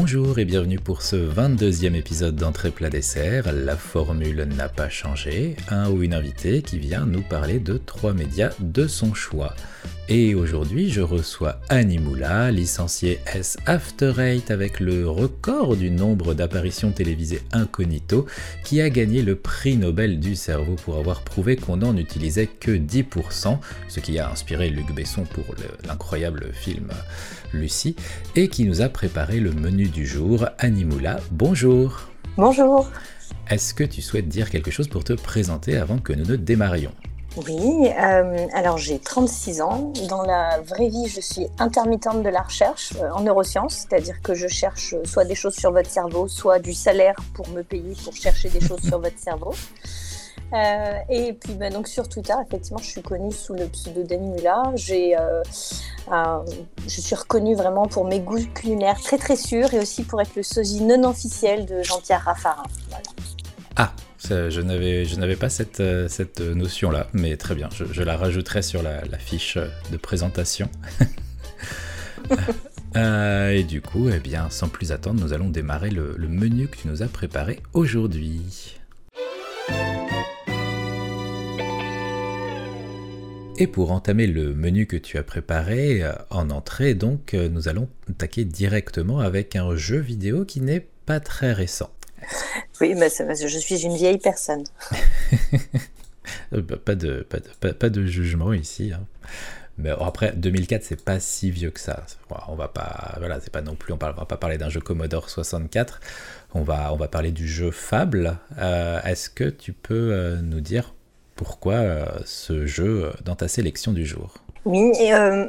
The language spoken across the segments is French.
Bonjour et bienvenue pour ce 22e épisode d'Entrée plat dessert. La formule n'a pas changé, un ou une invitée qui vient nous parler de trois médias de son choix. Et aujourd'hui, je reçois Annie Moula, licenciée S After Eight avec le record du nombre d'apparitions télévisées incognito, qui a gagné le prix Nobel du cerveau pour avoir prouvé qu'on n'en utilisait que 10%, ce qui a inspiré Luc Besson pour l'incroyable film Lucie, et qui nous a préparé le menu du jour. Annie Moula, bonjour. Bonjour. Est-ce que tu souhaites dire quelque chose pour te présenter avant que nous ne démarrions? Oui, euh, alors j'ai 36 ans. Dans la vraie vie, je suis intermittente de la recherche euh, en neurosciences, c'est-à-dire que je cherche soit des choses sur votre cerveau, soit du salaire pour me payer pour chercher des choses sur votre cerveau. Euh, et puis ben, donc sur Twitter, effectivement, je suis connue sous le pseudo Mula. J'ai, je suis reconnue vraiment pour mes goûts culinaires très très sûrs et aussi pour être le sosie non officiel de Jean-Pierre Raffarin. Ah, je n'avais, pas cette, euh, cette notion-là, mais très bien, je, la rajouterai sur la, fiche de présentation. Euh, et du coup, eh bien, sans plus attendre, nous allons démarrer le, le menu que tu nous as préparé aujourd'hui. Et pour entamer le menu que tu as préparé euh, en entrée, donc, nous allons attaquer directement avec un jeu vidéo qui n'est pas très récent. Oui, mais je suis une vieille personne. Euh, pas, de, pas, de, jugement ici. Hein. Mais après, 2004, c'est pas si vieux que ça. On va pas, voilà, c'est pas non plus, on, va pas parler d'un jeu Commodore 64. On va, on va parler du jeu Fable. Euh, est-ce que tu peux euh, nous dire pourquoi ce jeu dans ta sélection du jour? Oui, et euh,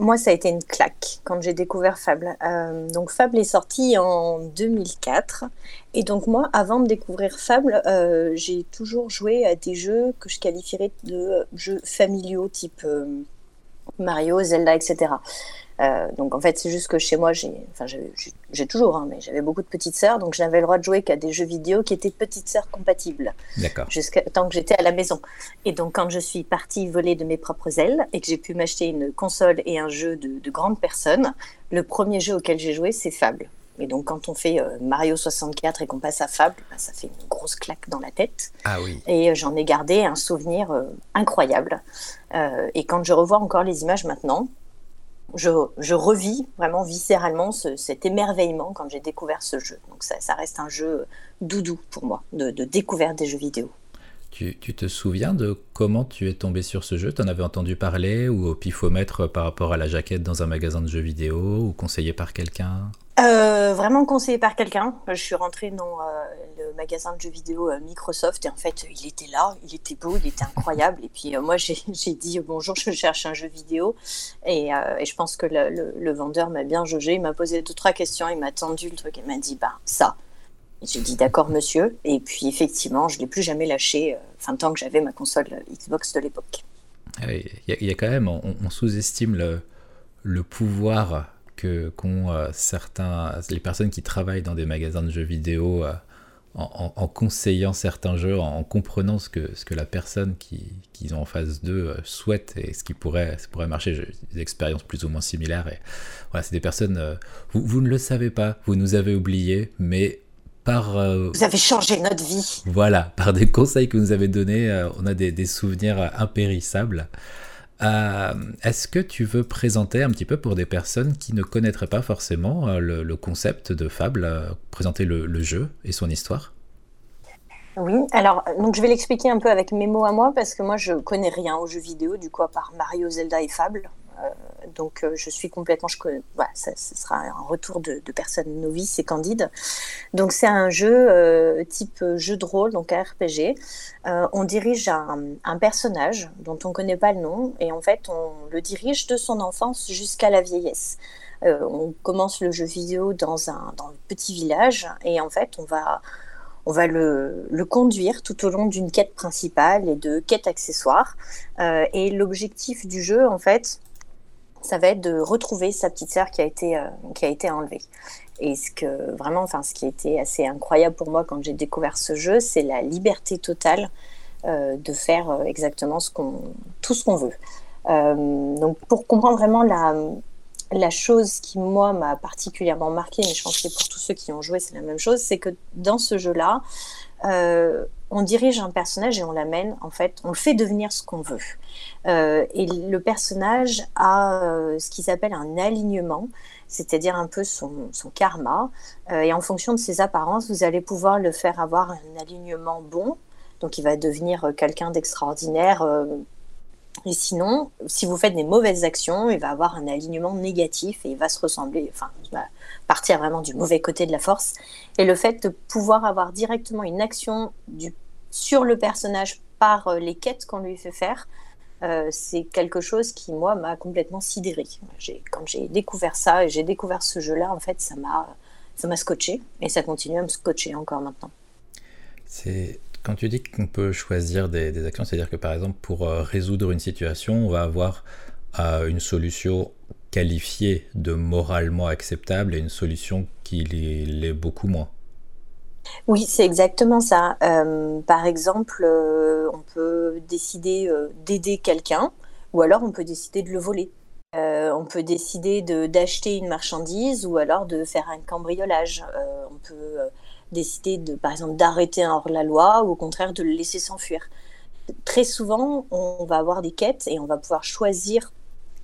moi, ça a été une claque quand j'ai découvert Fable. Euh, donc, Fable est sorti en 2004. Et donc, moi, avant de découvrir Fable, euh, j'ai toujours joué à des jeux que je qualifierais de jeux familiaux, type Mario, Zelda, etc. Euh, donc en fait, c'est juste que chez moi, j'ai, enfin, j'ai toujours, hein, mais j'avais beaucoup de petites sœurs, donc j'avais le droit de jouer qu'à des jeux vidéo qui étaient petites sœurs compatibles. D'accord. Jusqu'à tant que j'étais à la maison. Et donc quand je suis partie voler de mes propres ailes et que j'ai pu m'acheter une console et un jeu de, de grandes personnes, le premier jeu auquel j'ai joué, c'est Fable. Et donc, quand on fait euh, Mario 64 et qu'on passe à Fable, bah, ça fait une grosse claque dans la tête. Ah oui. Et euh, j'en ai gardé un souvenir incroyable. et quand je revois encore les images maintenant, je, revis vraiment viscéralement cet émerveillement quand j'ai découvert ce jeu. Donc ça, reste un jeu doudou pour moi, de, découverte des jeux vidéo. Tu, te souviens de comment tu es tombé sur ce jeu? Tu en avais entendu parler ou au pifomètre par rapport à la jaquette dans un magasin de jeux vidéo ou conseillé par quelqu'un? Euh, vraiment conseillé par quelqu'un. Je suis rentrée dans euh, magasin de jeux vidéo euh, Microsoft et en fait, il était là, il était beau, il était incroyable. et puis moi, j'ai dit bonjour, je cherche un jeu vidéo. Et, je pense que le, vendeur m'a bien jaugé. Il m'a posé deux, trois questions, il m'a tendu le truc, il m'a dit bah, ça. J'ai dit d'accord, monsieur. Et puis effectivement, je l'ai plus jamais lâché, enfin, tant que j'avais ma console Xbox de l'époque. Ah il y, a quand même, on, sous-estime le, le pouvoir que qu'ont euh, certains, les personnes qui travaillent dans des magasins de jeux vidéo euh, en, conseillant certains jeux, en, comprenant ce que, ce que la personne qui, qu'ils ont en face d'eux euh, souhaite et ce qui pourrait, ça pourrait marcher. J'ai des expériences plus ou moins similaires. Et voilà, c'est des personnes, vous, vous, ne le savez pas, vous nous avez oubliés, mais par... vous avez changé notre vie. Voilà, par des conseils que vous nous avez donnés, on a des, des souvenirs impérissables. Euh, est-ce que tu veux présenter un petit peu pour des personnes qui ne connaîtraient pas forcément euh, le, concept de Fable, euh, présenter le, jeu et son histoire? Oui, alors donc je vais l'expliquer un peu avec mes mots à moi parce que moi je connais rien aux jeux vidéo, du coup à part Mario, Zelda et Fable. Euh, donc euh, je suis complètement, voilà, ça, ce sera un retour de, personnes novices et candides. Donc c'est un jeu euh, type jeu de rôle, donc RPG. on dirige un, personnage dont on ne connaît pas le nom et en fait on le dirige de son enfance jusqu'à la vieillesse. on commence le jeu vidéo dans un, petit village et en fait on va on va le, conduire tout au long d'une quête principale et de quêtes accessoires. et l'objectif du jeu, en fait, ça va être de retrouver sa petite sœur qui a été, euh, qui a été enlevée. Et ce que vraiment, enfin, ce qui était assez incroyable pour moi quand j'ai découvert ce jeu, c'est la liberté totale euh, de faire euh, exactement tout ce qu'on veut. donc, pour comprendre vraiment la, la chose qui, moi, m'a particulièrement marqué, mais je pense que pour tous ceux qui ont joué, c'est la même chose, c'est que dans ce jeu-là, euh, on dirige un personnage et on l'amène, en fait, on le fait devenir ce qu'on veut. Euh, et le personnage a euh, ce qui s'appelle un alignement, c'est-à-dire un peu son karma. et en fonction de ses apparences, vous allez pouvoir le faire avoir un alignement bon. Donc il va devenir quelqu'un d'extraordinaire, et sinon, si vous faites des mauvaises actions, il va avoir un alignement négatif et il va se ressembler, enfin, il va partir vraiment du mauvais côté de la force. Et le fait de pouvoir avoir directement une action sur le personnage par euh, les quêtes qu'on lui fait faire, euh, c'est quelque chose qui, moi, m'a complètement sidéré. Quand j'ai découvert ça et j'ai découvert ce jeu-là, en fait, ça m'a scotché et ça continue à me scotcher encore maintenant. Quand tu dis qu'on peut choisir des, actions, c'est-à-dire que par exemple pour euh, résoudre une situation, on va avoir euh, une solution qualifiée de moralement acceptable et une solution qui l'est beaucoup moins. Oui, c'est exactement ça. Euh, par exemple, on peut décider d'aider quelqu'un ou alors on peut décider de le voler. on peut décider d'acheter une marchandise ou alors de faire un cambriolage. on peut décider de, par exemple, d'arrêter un hors-la-loi ou au contraire de le laisser s'enfuir. Très souvent, on va avoir des quêtes et on va pouvoir choisir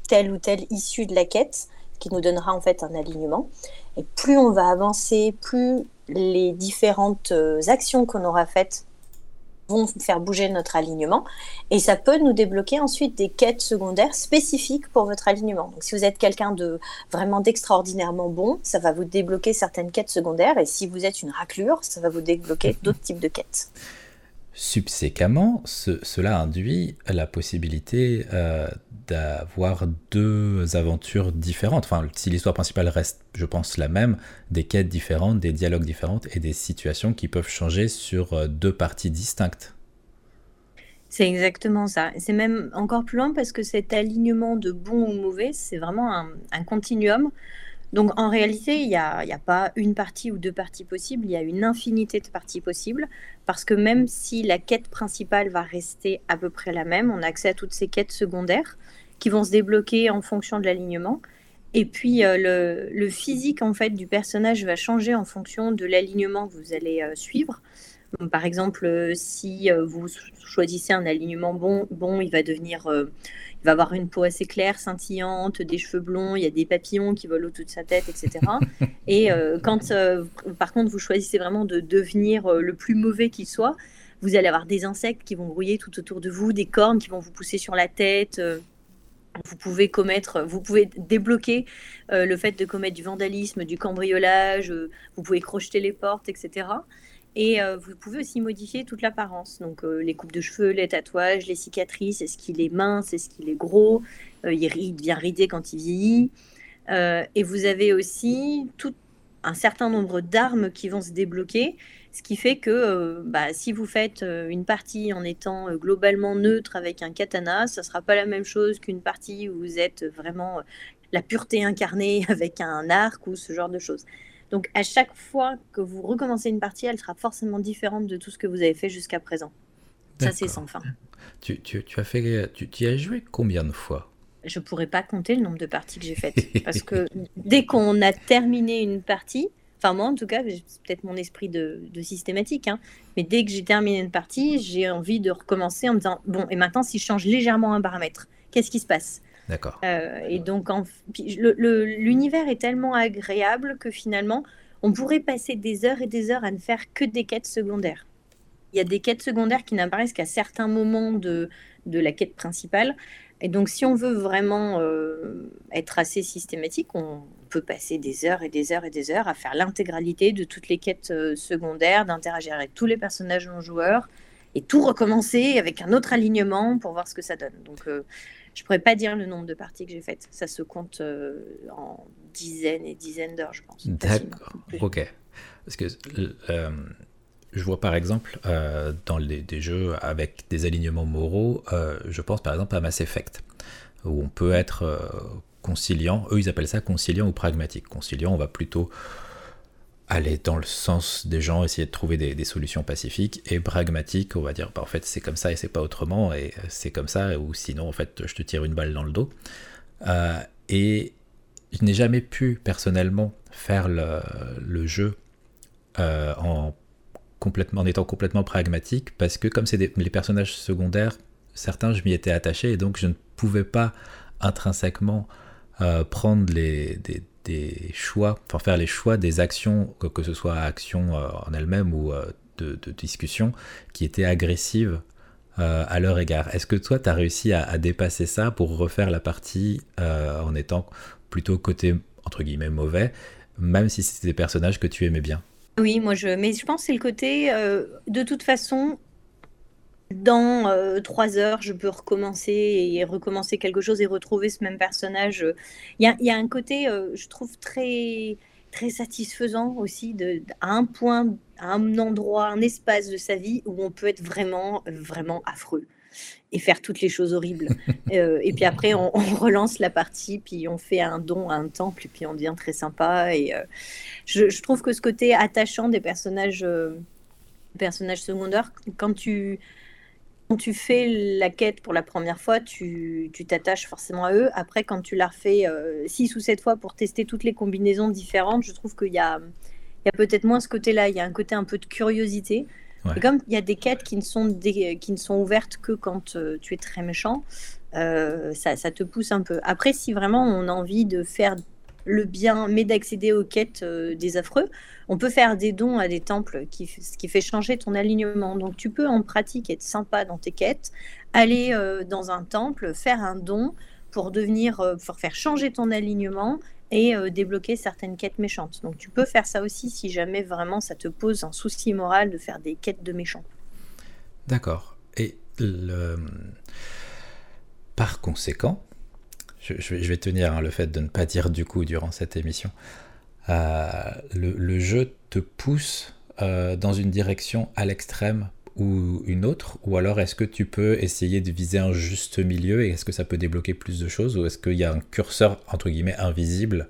telle ou telle issue de la quête qui nous donnera en fait un alignement. Et plus on va avancer, plus les différentes euh, actions qu'on aura faites faire bouger notre alignement et ça peut nous débloquer ensuite des quêtes secondaires spécifiques pour votre alignement. Donc si vous êtes quelqu'un de vraiment d'extraordinairement bon, ça va vous débloquer certaines quêtes secondaires et si vous êtes une raclure, ça va vous débloquer d'autres types de quêtes. Subséquemment, cela induit la possibilité euh, d'avoir deux aventures différentes. Enfin, si l'histoire principale reste, je pense, la même, des quêtes différentes, des dialogues différents et des situations qui peuvent changer sur euh, deux parties distinctes. C'est exactement ça. C'est même encore plus loin parce que cet alignement de bon ou mauvais, c'est vraiment un continuum donc en réalité, il n'y a, a, pas une partie ou deux parties possibles, il y a une infinité de parties possibles, parce que même si la quête principale va rester à peu près la même, on a accès à toutes ces quêtes secondaires qui vont se débloquer en fonction de l'alignement. Et puis euh, le, physique en fait du personnage va changer en fonction de l'alignement que vous allez euh, suivre. par exemple, euh, si vous choisissez un alignement bon, bon, il va devenir il va avoir une peau assez claire, scintillante, des cheveux blonds, il y a des papillons qui volent autour de sa tête, etc. Et euh, quand, euh, par contre, vous choisissez vraiment de devenir euh, le plus mauvais qu'il soit, vous allez avoir des insectes qui vont grouiller tout autour de vous, des cornes qui vont vous pousser sur la tête. vous pouvez commettre, vous pouvez débloquer le fait de commettre du vandalisme, du cambriolage, vous pouvez crocheter les portes, etc. Et euh, vous pouvez aussi modifier toute l'apparence. Donc euh, les coupes de cheveux, les tatouages, les cicatrices, est-ce qu'il est mince, est-ce qu'il est gros, euh, il, devient ridé quand il vieillit. et vous avez aussi tout un certain nombre d'armes qui vont se débloquer, ce qui fait que bah, si vous faites une partie en étant globalement neutre avec un katana, ça ne sera pas la même chose qu'une partie où vous êtes vraiment la pureté incarnée avec un arc ou ce genre de choses. Donc à chaque fois que vous recommencez une partie, elle sera forcément différente de tout ce que vous avez fait jusqu'à présent. Ça, c'est sans fin. Tu, as fait, tu, tu as joué combien de fois? Je pourrais pas compter le nombre de parties que j'ai faites. parce que dès qu'on a terminé une partie, enfin moi en tout cas, c'est peut-être mon esprit de, systématique, hein, mais dès que j'ai terminé une partie, j'ai envie de recommencer en me disant, bon, et maintenant si je change légèrement un paramètre, qu'est-ce qui se passe? D'accord. Euh, et donc, l'univers est tellement agréable que finalement, on pourrait passer des heures et des heures à ne faire que des quêtes secondaires. Il y a des quêtes secondaires qui n'apparaissent qu'à certains moments de, la quête principale. Et donc, si on veut vraiment euh, être assez systématique, on peut passer des heures et des heures et des heures à faire l'intégralité de toutes les quêtes euh, secondaires, d'interagir avec tous les personnages non joueurs et tout recommencer avec un autre alignement pour voir ce que ça donne. Donc, je pourrais pas dire le nombre de parties que j'ai faites. Ça se compte euh, en dizaines et dizaines d'heures, je pense. D'accord. Ok. Parce que euh, je vois par exemple euh, dans les, des jeux avec des alignements moraux, je pense par exemple à Mass Effect, où on peut être conciliant. Eux, ils appellent ça conciliant ou pragmatique. Conciliant, on va plutôt aller dans le sens des gens, essayer de trouver des, solutions pacifiques, et pragmatiques, on va dire, bah, en fait c'est comme ça et c'est pas autrement, et c'est comme ça, ou sinon en fait je te tire une balle dans le dos. Euh, et je n'ai jamais pu personnellement faire le, jeu euh, en, complètement, en étant complètement pragmatique parce que comme c'est les personnages secondaires, certains je m'y étais attaché et donc je ne pouvais pas intrinsèquement euh, prendre les, des, choix, enfin faire les choix des actions, que, ce soit actions euh, en elles-mêmes ou de, de, discussions, qui étaient agressives à leur égard. Est-ce que toi, tu as réussi à, dépasser ça pour refaire la partie en étant plutôt côté entre guillemets mauvais, même si c'était des personnages que tu aimais bien? Oui, moi je, mais je pense que c'est le côté, euh, de toute façon, dans euh, trois heures, je peux recommencer et recommencer quelque chose et retrouver ce même personnage. Il y a, y a, un côté, euh, je trouve, très, très satisfaisant aussi, de, à un point, à un endroit, un espace de sa vie où on peut être vraiment, vraiment affreux et faire toutes les choses horribles. Euh, et puis après, on, relance la partie, puis on fait un don à un temple, et puis on devient très sympa. Et euh, je, trouve que ce côté attachant des personnages, euh, personnages secondaires, quand tu, quand tu fais la quête pour la première fois, tu t'attaches forcément à eux. Après, quand tu la refais six ou sept fois pour tester toutes les combinaisons différentes, je trouve qu'il y a, il y a peut-être moins ce côté-là. Il y a un côté un peu de curiosité. Et comme il y a des quêtes qui ne sont, des, qui ne sont ouvertes que quand euh, tu es très méchant, euh, ça, ça, te pousse un peu. Après, si vraiment on a envie de faire le bien, mais d'accéder aux quêtes euh, des affreux, on peut faire des dons à des temples, qui, ce qui fait changer ton alignement. Donc tu peux en pratique être sympa dans tes quêtes, aller dans un temple, faire un don pour devenir, pour faire changer ton alignement et euh, débloquer certaines quêtes méchantes. Donc tu peux faire ça aussi si jamais vraiment ça te pose un souci moral de faire des quêtes de méchants. D'accord. Et le... par conséquent, je, vais tenir hein, le fait de ne pas dire du coup durant cette émission, euh, le, jeu te pousse euh, dans une direction à l'extrême ou une autre Ou alors est-ce que tu peux essayer de viser un juste milieu et est-ce que ça peut débloquer plus de choses Ou est-ce qu'il y a un curseur, entre guillemets, invisible,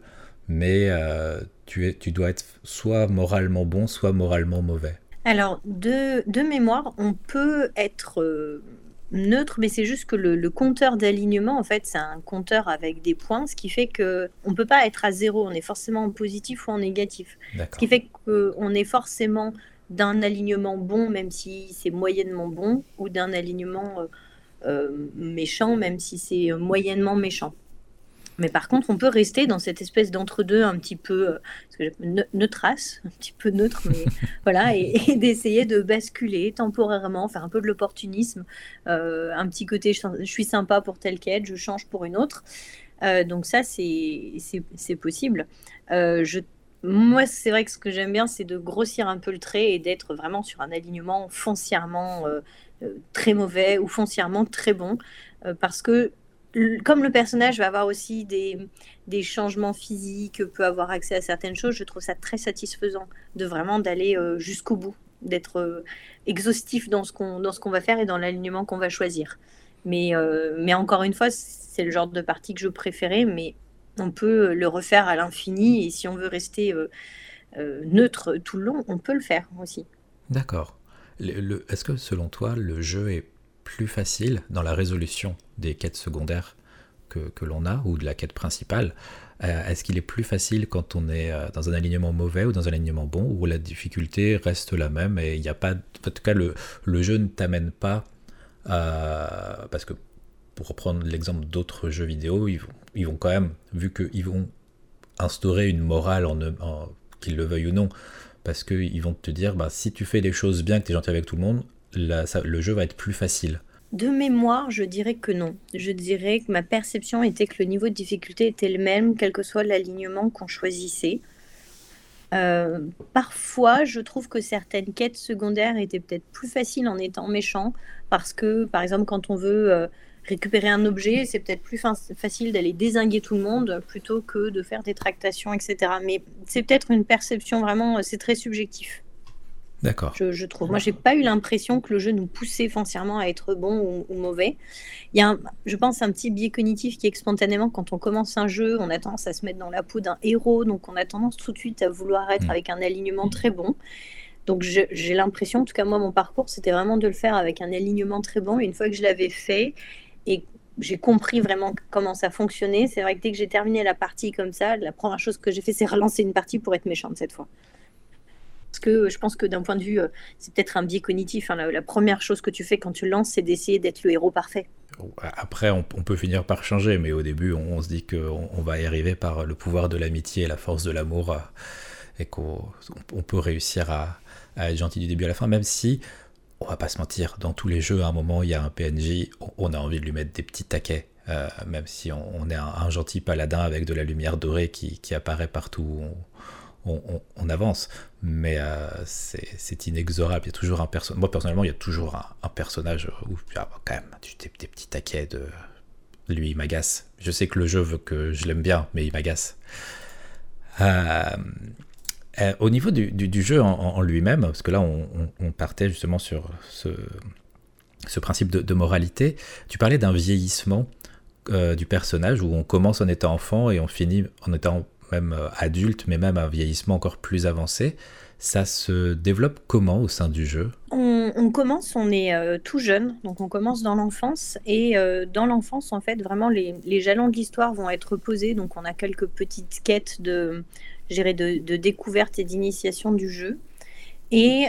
mais euh, tu, es, tu dois être soit moralement bon, soit moralement mauvais? Alors, de, de mémoire, on peut être... Neutre, mais c'est juste que le, compteur d'alignement, en fait, c'est un compteur avec des points, ce qui fait que on peut pas être à zéro, on est forcément en positif ou en négatif. Ce qui fait qu'on est forcément d'un alignement bon, même si c'est moyennement bon, ou d'un alignement euh, euh, méchant, même si c'est moyennement méchant. Mais par contre, on peut rester dans cette espèce d'entre-deux un petit peu euh, un petit peu neutre, mais voilà, et, d'essayer de basculer temporairement, faire un peu de l'opportunisme, un petit côté je, suis sympa pour telle quête, je change pour une autre. donc ça, c'est possible. je moi, c'est vrai que ce que j'aime bien, c'est de grossir un peu le trait et d'être vraiment sur un alignement foncièrement euh, euh, très mauvais ou foncièrement très bon. Euh, parce que, comme le personnage va avoir aussi des, des, changements physiques, peut avoir accès à certaines choses, je trouve ça très satisfaisant de vraiment d'aller jusqu'au bout, d'être exhaustif dans ce qu'on va faire et dans l'alignement qu'on va choisir. Mais, mais encore une fois, c'est le genre de partie que je préférais, mais on peut le refaire à l'infini et si on veut rester euh, euh, neutre tout le long, on peut le faire aussi. D'accord. Est-ce que selon toi, le jeu est plus facile dans la résolution des quêtes secondaires que, l'on a ou de la quête principale euh, Est-ce qu'il est plus facile quand on est dans un alignement mauvais ou dans un alignement bon ou la difficulté reste la même et il n'y a pas. En tout cas, le, le jeu ne t'amène pas à. Parce que pour reprendre l'exemple d'autres jeux vidéo, ils vont, ils vont quand même, vu qu'ils vont instaurer une morale, en, qu'ils le veuillent ou non, parce qu'ils vont te dire, bah, si tu fais les choses bien, que tu es gentil avec tout le monde, le jeu va être plus facile. De mémoire, je dirais que non. Je dirais que ma perception était que le niveau de difficulté était le même, quel que soit l'alignement qu'on choisissait. Euh, parfois, je trouve que certaines quêtes secondaires étaient peut-être plus faciles en étant méchant, parce que, par exemple, quand on veut euh, récupérer un objet, c'est peut-être plus facile d'aller désinguer tout le monde plutôt que de faire des tractations, etc. Mais c'est peut-être une perception vraiment, c'est très subjectif. D'accord. Je, trouve. Moi, j'ai pas eu l'impression que le jeu nous poussait foncièrement à être bon ou, mauvais. Il y a, je pense, un petit biais cognitif qui est spontanément, quand on commence un jeu, on a tendance à se mettre dans la peau d'un héros, donc on a tendance tout de suite à vouloir être mm. avec un alignement très bon. Donc j'ai l'impression, en tout cas moi, mon parcours, c'était vraiment de le faire avec un alignement très bon. une fois que je l'avais fait, et j'ai compris vraiment comment ça fonctionnait. C'est vrai que dès que j'ai terminé la partie comme ça, la première chose que j'ai fait, c'est relancer une partie pour être méchante cette fois. Que je pense que d'un point de vue, euh, c'est peut-être un biais cognitif. Hein. la, première chose que tu fais quand tu lances, c'est d'essayer d'être le héros parfait. Après, on, peut finir par changer, mais au début, on, se dit qu'on on va y arriver par le pouvoir de l'amitié et la force de l'amour, euh, et qu'on peut réussir à, être gentil du début à la fin, même si, on va pas se mentir, dans tous les jeux, à un moment, il y a un PNJ, on a envie de lui mettre des petits taquets. Euh, même si on, est un, gentil paladin avec de la lumière dorée qui, apparaît partout avance, mais euh, c'est inexorable. Il y a toujours un personnage. Moi, personnellement, il y a toujours un, personnage où, ah, quand même, des, des petits taquets de. Lui, il m'agace. Je sais que le jeu veut que je l'aime bien, mais il m'agace. Euh, euh, au niveau du, jeu en, lui-même, parce que là, on, partait justement sur ce principe de, moralité, tu parlais d'un vieillissement du personnage où on commence en étant enfant et on finit en étant même euh, adulte, mais même un vieillissement encore plus avancé. Ça se développe comment au sein du jeu? On, commence, on est euh, tout jeune, donc on commence dans l'enfance. Et euh, dans l'enfance, en fait, vraiment, les, jalons de l'histoire vont être posés. Donc on a quelques petites quêtes de, de, de découverte et d'initiation du jeu. Et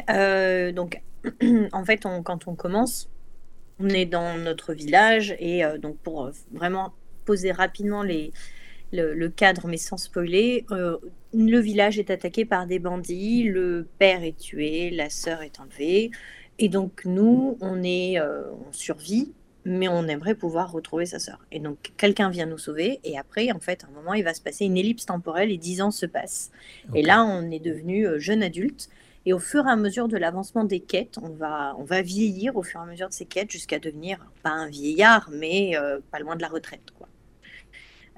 donc, en fait, quand on commence, on est dans notre village. Et donc, pour vraiment poser rapidement les, le, cadre, mais sans spoiler, euh, le village est attaqué par des bandits, le père est tué, la sœur est enlevée, et donc nous, on est, euh, on survit, mais on aimerait pouvoir retrouver sa sœur. Et donc quelqu'un vient nous sauver, et après, en fait, à un moment, il va se passer une ellipse temporelle et dix ans se passent. Et là, on est devenu euh, jeune adulte. Et au fur et à mesure de l'avancement des quêtes, on va, on va vieillir au fur et à mesure de ces quêtes jusqu'à devenir, pas un vieillard, mais pas loin de la retraite. Quoi.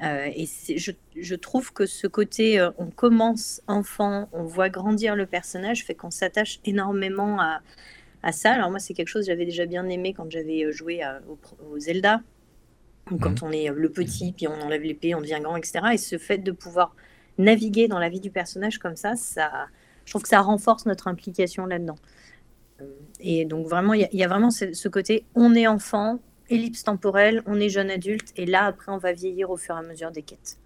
Euh, et je, je, trouve que ce côté, euh, on commence enfant, on voit grandir le personnage, fait qu'on s'attache énormément à, à, ça. Alors moi, c'est quelque chose que j'avais déjà bien aimé quand j'avais euh, joué au, Zelda, quand mhm. on est le petit, puis on enlève l'épée, on devient grand, etc. Et ce fait de pouvoir naviguer dans la vie du personnage comme ça, ça je trouve que ça renforce notre implication là-dedans. Et donc vraiment, il y, y, a vraiment ce, ce côté, on est enfant, ellipse temporelle, on est jeune adulte, et là, après, on va vieillir au fur et à mesure des quêtes.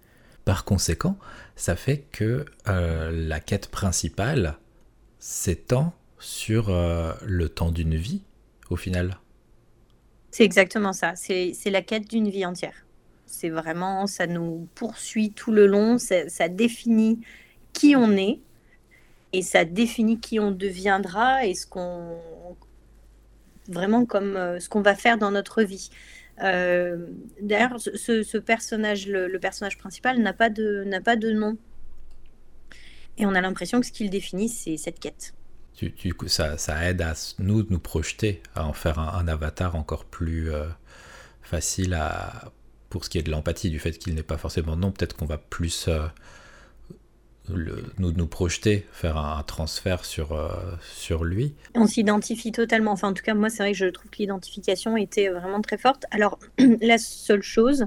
Par conséquent, ça fait que euh, la quête principale s'étend sur euh, le temps d'une vie, au final. C'est exactement ça, c'est la quête d'une vie entière. C'est vraiment, ça nous poursuit tout le long, ça définit qui on est, et ça définit qui on deviendra et ce qu'on vraiment comme euh, ce qu'on va faire dans notre vie. Euh, d'ailleurs, ce, personnage, le, personnage principal, n'a pas de pas de nom. Et on a l'impression que ce qu'il définit, c'est cette quête. Ça, aide à nous nous projeter, à en faire un, avatar encore plus euh, facile pour ce qui est de l'empathie, du fait qu'il n'est pas forcément nom. Peut-être qu'on va plus nous, nous projeter, faire un, transfert sur, euh, sur lui. On s'identifie totalement. Enfin, en tout cas, moi, c'est vrai que je trouve que l'identification était vraiment très forte. Alors, la seule chose,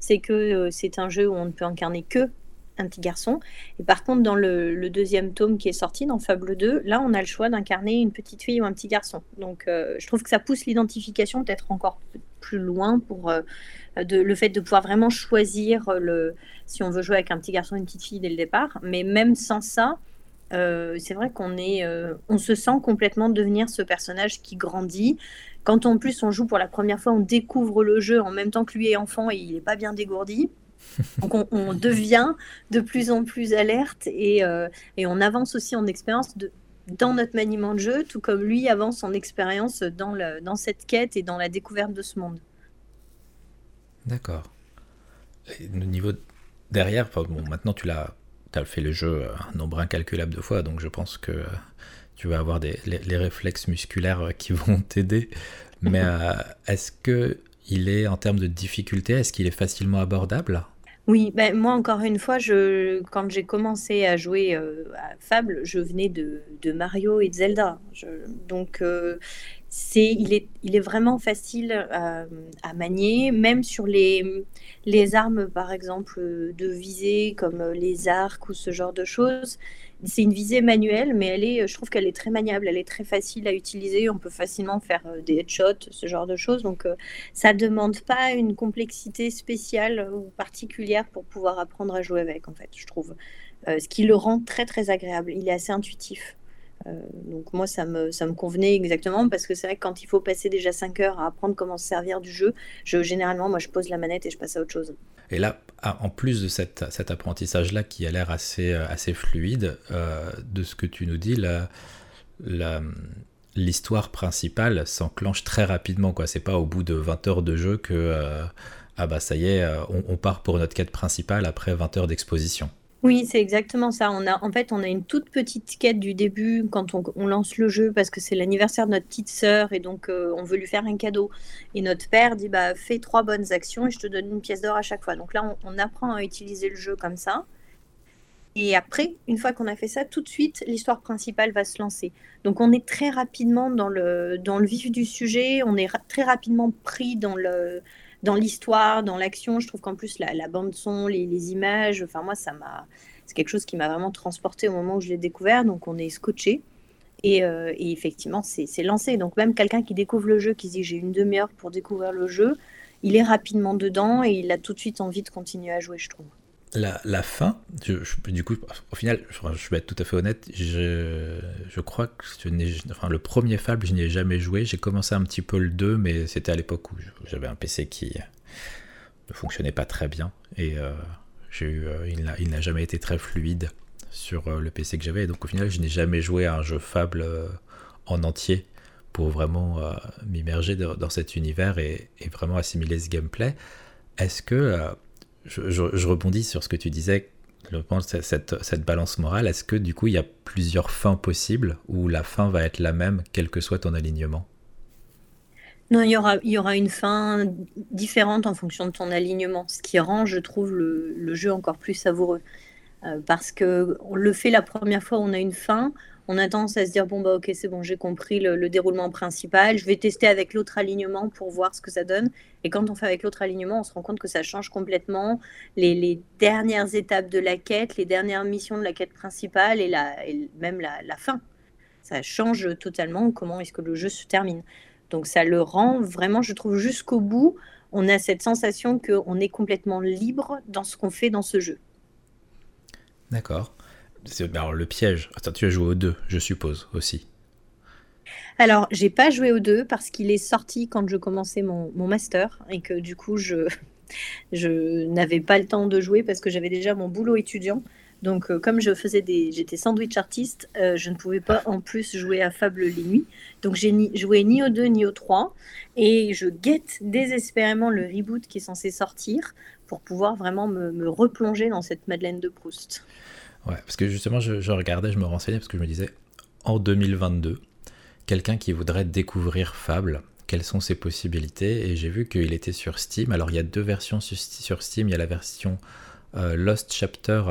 c'est que euh, c'est un jeu où on ne peut incarner que un petit garçon. Et par contre, dans le, deuxième tome qui est sorti, dans Fable 2, là, on a le choix d'incarner une petite fille ou un petit garçon. Donc, euh, je trouve que ça pousse l'identification peut-être encore plus loin pour le fait de pouvoir vraiment choisir le, si on veut jouer avec un petit garçon et une petite fille dès le départ. Mais même sans ça, euh, c'est vrai qu'on est, euh, on se sent complètement devenir ce personnage qui grandit. Quand en plus on joue pour la première fois, on découvre le jeu en même temps que lui est enfant et il n'est pas bien dégourdi. Donc on, devient de plus en plus alerte et, euh, on avance aussi en expérience dans notre maniement de jeu, tout comme lui avance en expérience dans, cette quête et dans la découverte de ce monde. D'accord. Au niveau derrière, maintenant tu l'as as fait le jeu un nombre incalculable de fois, donc je pense que tu vas avoir des, les, réflexes musculaires qui vont t'aider. Mais euh, est-ce que il est en termes de difficulté, est-ce qu'il est facilement abordable? Oui, ben moi encore une fois, je, quand j'ai commencé à jouer euh, à Fable, je venais de, Mario et de Zelda. donc euh, c'est, il, est, il est vraiment facile à manier, même sur les, les armes, par exemple, de visée, comme les arcs ou ce genre de choses. C'est une visée manuelle, mais elle est, je trouve qu'elle est très maniable, elle est très facile à utiliser. On peut facilement faire euh, des headshots, ce genre de choses. Donc, euh, ça ne demande pas une complexité spéciale ou particulière pour pouvoir apprendre à jouer avec, en fait, je trouve. Euh, ce qui le rend très, très agréable. Il est assez intuitif. Donc moi, ça me, ça me convenait exactement parce que c'est vrai que quand il faut passer déjà 5 heures à apprendre comment se servir du jeu, je, généralement, moi, je pose la manette et je passe à autre chose. Et là, ah, en plus de cet apprentissage-là qui a l'air assez, euh, assez fluide, euh, de ce que tu nous dis, l'histoire principale s'enclenche très rapidement. quoi. C'est pas au bout de 20 heures de jeu que euh, ah bah ça y est, on, part pour notre quête principale après 20 heures d'exposition. Oui, c'est exactement ça. On a, en fait, on a une toute petite quête du début quand on, lance le jeu parce que c'est l'anniversaire de notre petite sœur et donc euh, on veut lui faire un cadeau. Et notre père dit bah fais trois bonnes actions et je te donne une pièce d'or à chaque fois. Donc là, on, apprend à utiliser le jeu comme ça. Et après, une fois qu'on a fait ça, tout de suite, l'histoire principale va se lancer. Donc on est très rapidement dans le, dans le vif du sujet, on est très rapidement pris dans le, dans l'histoire, dans l'action. Je trouve qu'en plus, la, bande-son, les, images, enfin, moi, ça m'a. C'est quelque chose qui m'a vraiment transporté au moment où je l'ai découvert. Donc, on est scotché. Et, euh, effectivement, c'est lancé. Donc, même quelqu'un qui découvre le jeu, qui dit j'ai une demi-heure pour découvrir le jeu, il est rapidement dedans et il a tout de suite envie de continuer à jouer, je trouve la, fin, du coup, au final, je, vais être tout à fait honnête, je, crois que enfin, le premier Fable, je n'y ai jamais joué. J'ai commencé un petit peu le 2, mais c'était à l'époque où j'avais un PC qui ne fonctionnait pas très bien. Et euh, eu, euh, il n'a jamais été très fluide sur euh, le PC que j'avais. Donc au final, je n'ai jamais joué à un jeu Fable en entier pour vraiment m'immerger dans, cet univers et, et, vraiment assimiler ce gameplay. Est-ce que je, rebondis sur ce que tu disais, cette, balance morale. Est-ce que du coup, il y a plusieurs fins possibles ou la fin va être la même, quel que soit ton alignement? Non, il y, aura, il y aura une fin différente en fonction de ton alignement, ce qui rend, je trouve, le, jeu encore plus savoureux. Euh, parce que on le fait la première fois, on a une fin, on a tendance à se dire bon bah ok c'est bon j'ai compris le, déroulement principal. Je vais tester avec l'autre alignement pour voir ce que ça donne. Et quand on fait avec l'autre alignement on se rend compte que ça change complètement les, dernières étapes de la quête les dernières missions de la quête principale et, la, même la, fin. Ça change totalement comment est-ce que le jeu se termine. Donc ça le rend vraiment je trouve jusqu'au bout. On a cette sensation qu'on est complètement libre dans ce qu'on fait dans ce jeu. D'accord alors le piège, Attends, tu as joué au 2, je suppose, aussi. Alors, j'ai pas joué au 2 parce qu'il est sorti quand je commençais mon, master et que du coup, je, je n'avais pas le temps de jouer parce que j'avais déjà mon boulot étudiant. Donc, euh, comme je faisais des, j'étais sandwich artiste, euh, je ne pouvais pas en plus jouer à Fable les nuits. Donc, j'ai ni, joué ni au 2 ni au 3 et je guette désespérément le reboot qui est censé sortir pour pouvoir vraiment me, me replonger dans cette Madeleine de Proust. Ouais, parce que justement, je, regardais, je me renseignais, parce que je me disais, en 2022, quelqu'un qui voudrait découvrir Fable, quelles sont ses possibilités? Et j'ai vu qu'il était sur Steam. Alors, il y a deux versions sur Steam. Il y a la version euh, Lost Chapter,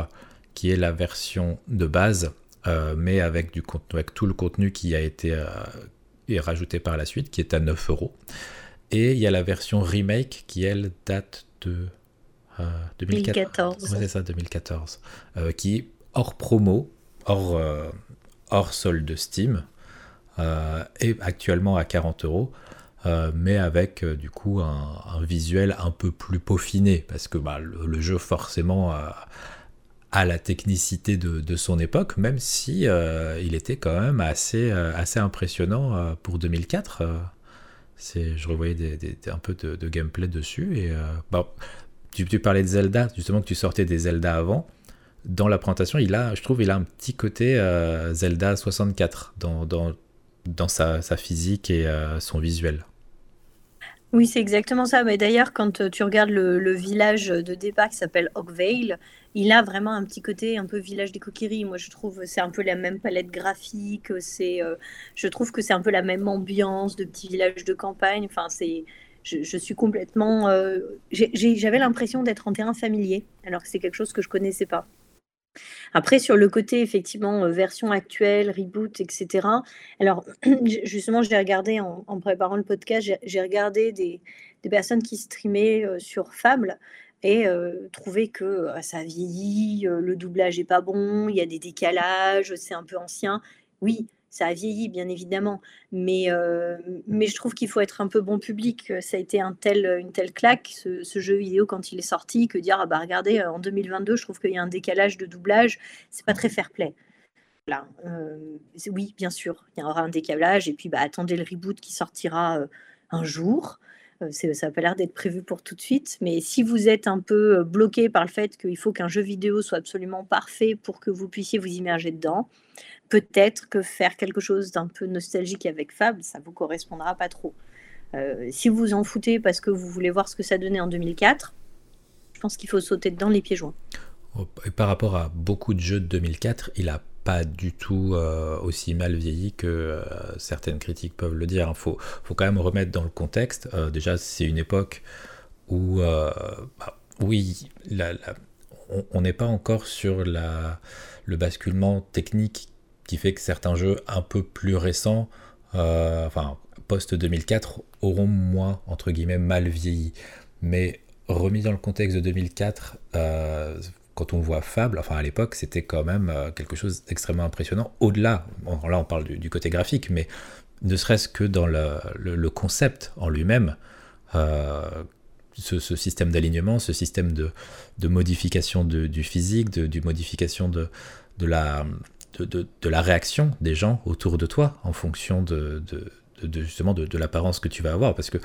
qui est la version de base, euh, mais avec, du, avec tout le contenu qui a été euh, rajouté par la suite, qui est à 9 euros. Et il y a la version remake qui, elle, date de 2014. c'est ça, 2014. qui hors promo, hors, euh, hors solde Steam, euh, et actuellement à 40 euros. Euh, mais avec du coup un, visuel un peu plus peaufiné, parce que bah, le, jeu forcément a la technicité de, son époque, même si il était quand même assez, assez impressionnant pour 2004. c'est, je revoyais un peu de, gameplay dessus, et tu, tu, parlais de Zelda, justement que tu sortais des Zelda avant dans la présentation, il a, je trouve, il a un petit côté euh, Zelda 64 dans, dans, dans sa, sa, physique et euh, son visuel. Oui, c'est exactement ça. Mais d'ailleurs, quand euh, tu regardes le, village de départ qui s'appelle Oakvale, il a vraiment un petit côté un peu village des coquilleries. Moi, je trouve c'est un peu la même palette graphique. C'est, je trouve que c'est un peu la même ambiance de petit village de campagne. Enfin, c'est, je, je suis complètement. j'avais l'impression d'être en terrain familier, alors que c'est quelque chose que je connaissais pas. Après, sur le côté, effectivement, version actuelle, reboot, etc. Alors, justement, j'ai regardé en, préparant le podcast, j'ai regardé des, personnes qui streamaient sur Fable et trouvé que ah, ça vieillit, le doublage est pas bon, il y a des décalages, c'est un peu ancien. Oui, ça a vieilli, bien évidemment, mais, mais je trouve qu'il faut être un peu bon public. Ça a été une telle claque, ce, jeu vidéo, quand il est sorti, que dire, ah bah regardez, en 2022, je trouve qu'il y a un décalage de doublage, c'est pas très fair-play. Voilà. oui, bien sûr, il y aura un décalage, et puis bah, attendez le reboot qui sortira un jour. Euh, ça n'a pas l'air d'être prévu pour tout de suite, mais si vous êtes un peu euh, bloqué par le fait qu'il faut qu'un jeu vidéo soit absolument parfait pour que vous puissiez vous immerger dedans, peut-être que faire quelque chose d'un peu nostalgique avec Fable, ça vous correspondra pas trop. Euh, si vous vous en foutez parce que vous voulez voir ce que ça donnait en 2004, je pense qu'il faut sauter dedans les pieds joints. Par rapport à beaucoup de jeux de 2004, il a pas du tout euh, aussi mal vieilli que euh, certaines critiques peuvent le dire. Il faut, faut, quand même remettre dans le contexte. Euh, déjà, c'est une époque où, bah, oui, on n'est pas encore sur le basculement technique qui fait que certains jeux un peu plus récents, enfin, post-2004, auront moins, entre guillemets, mal vieilli. Mais remis dans le contexte de 2004, quand on voit Fable, enfin à l'époque, c'était quand même euh, quelque chose d'extrêmement impressionnant. Au-delà, là on parle du, côté graphique, mais ne serait-ce que dans le, concept en lui-même, euh, ce, système d'alignement, ce système de, modification du physique, de, modification de, la, de, la réaction des gens autour de toi en fonction de, justement de, l'apparence que tu vas avoir. Parce que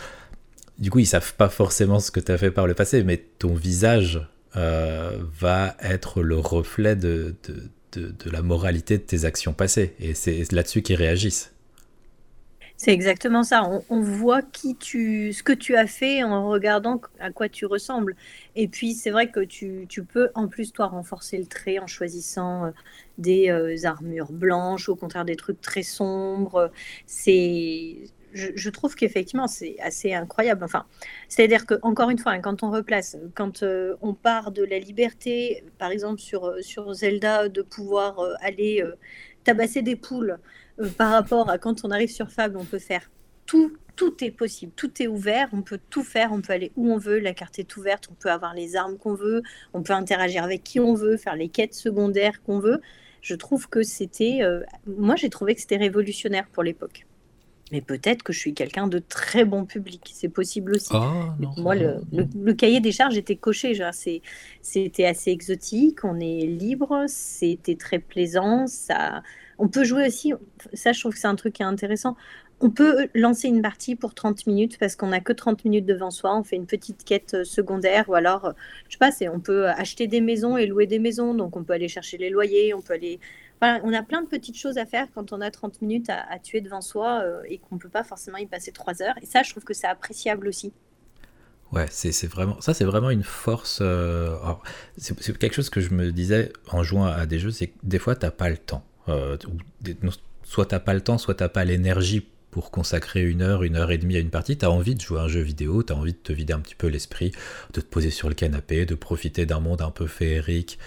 du coup, ils savent pas forcément ce que tu as fait par le passé, mais ton visage euh, va être le reflet de, de, de, la moralité de tes actions passées. Et c'est là-dessus qu'ils réagissent. C'est exactement ça. On, voit qui tu, ce que tu as fait en regardant à quoi tu ressembles. Et puis, c'est vrai que tu, tu, peux, en plus, toi, renforcer le trait en choisissant euh, des euh, armures blanches, au contraire des trucs très sombres. C'est je, trouve qu'effectivement, c'est assez incroyable. Enfin, c'est-à-dire que encore une fois, hein, quand on replace, quand euh, on part de la liberté, par exemple sur, euh, Zelda, de pouvoir euh, aller tabasser des poules, par rapport à quand on arrive sur Fable, on peut faire tout. Tout est possible, tout est ouvert, on peut tout faire, on peut aller où on veut, la carte est ouverte, on peut avoir les armes qu'on veut, on peut interagir avec qui on veut, faire les quêtes secondaires qu'on veut. Je trouve que c'était, moi j'ai trouvé que c'était révolutionnaire pour l'époque. Mais peut-être que je suis quelqu'un de très bon public. C'est possible aussi. Ah, moi, le, cahier des charges était coché. C'était assez exotique. On est libre. C'était très plaisant. Ça, on peut jouer aussi. Ça, je trouve que c'est un truc qui est intéressant. On peut lancer une partie pour 30 minutes parce qu'on n'a que 30 minutes devant soi. On fait une petite quête euh, secondaire ou alors, euh, je sais pas, on peut acheter des maisons et louer des maisons. Donc, on peut aller chercher les loyers. On peut aller on a plein de petites choses à faire quand on a 30 minutes à, tuer devant soi euh, et qu'on ne peut pas forcément y passer 3 heures. Et ça, je trouve que c'est appréciable aussi. Ouais, c'est vraiment ça, c'est vraiment une force. Euh, c'est quelque chose que je me disais en jouant à des jeux, c'est que des fois t'as pas le temps. Euh, soit t'as pas le temps, soit t'as pas l'énergie pour consacrer une heure, une heure et demie à une partie. T'as envie de jouer à un jeu vidéo, t'as envie de te vider un petit peu l'esprit, de te poser sur le canapé, de profiter d'un monde un peu féerique,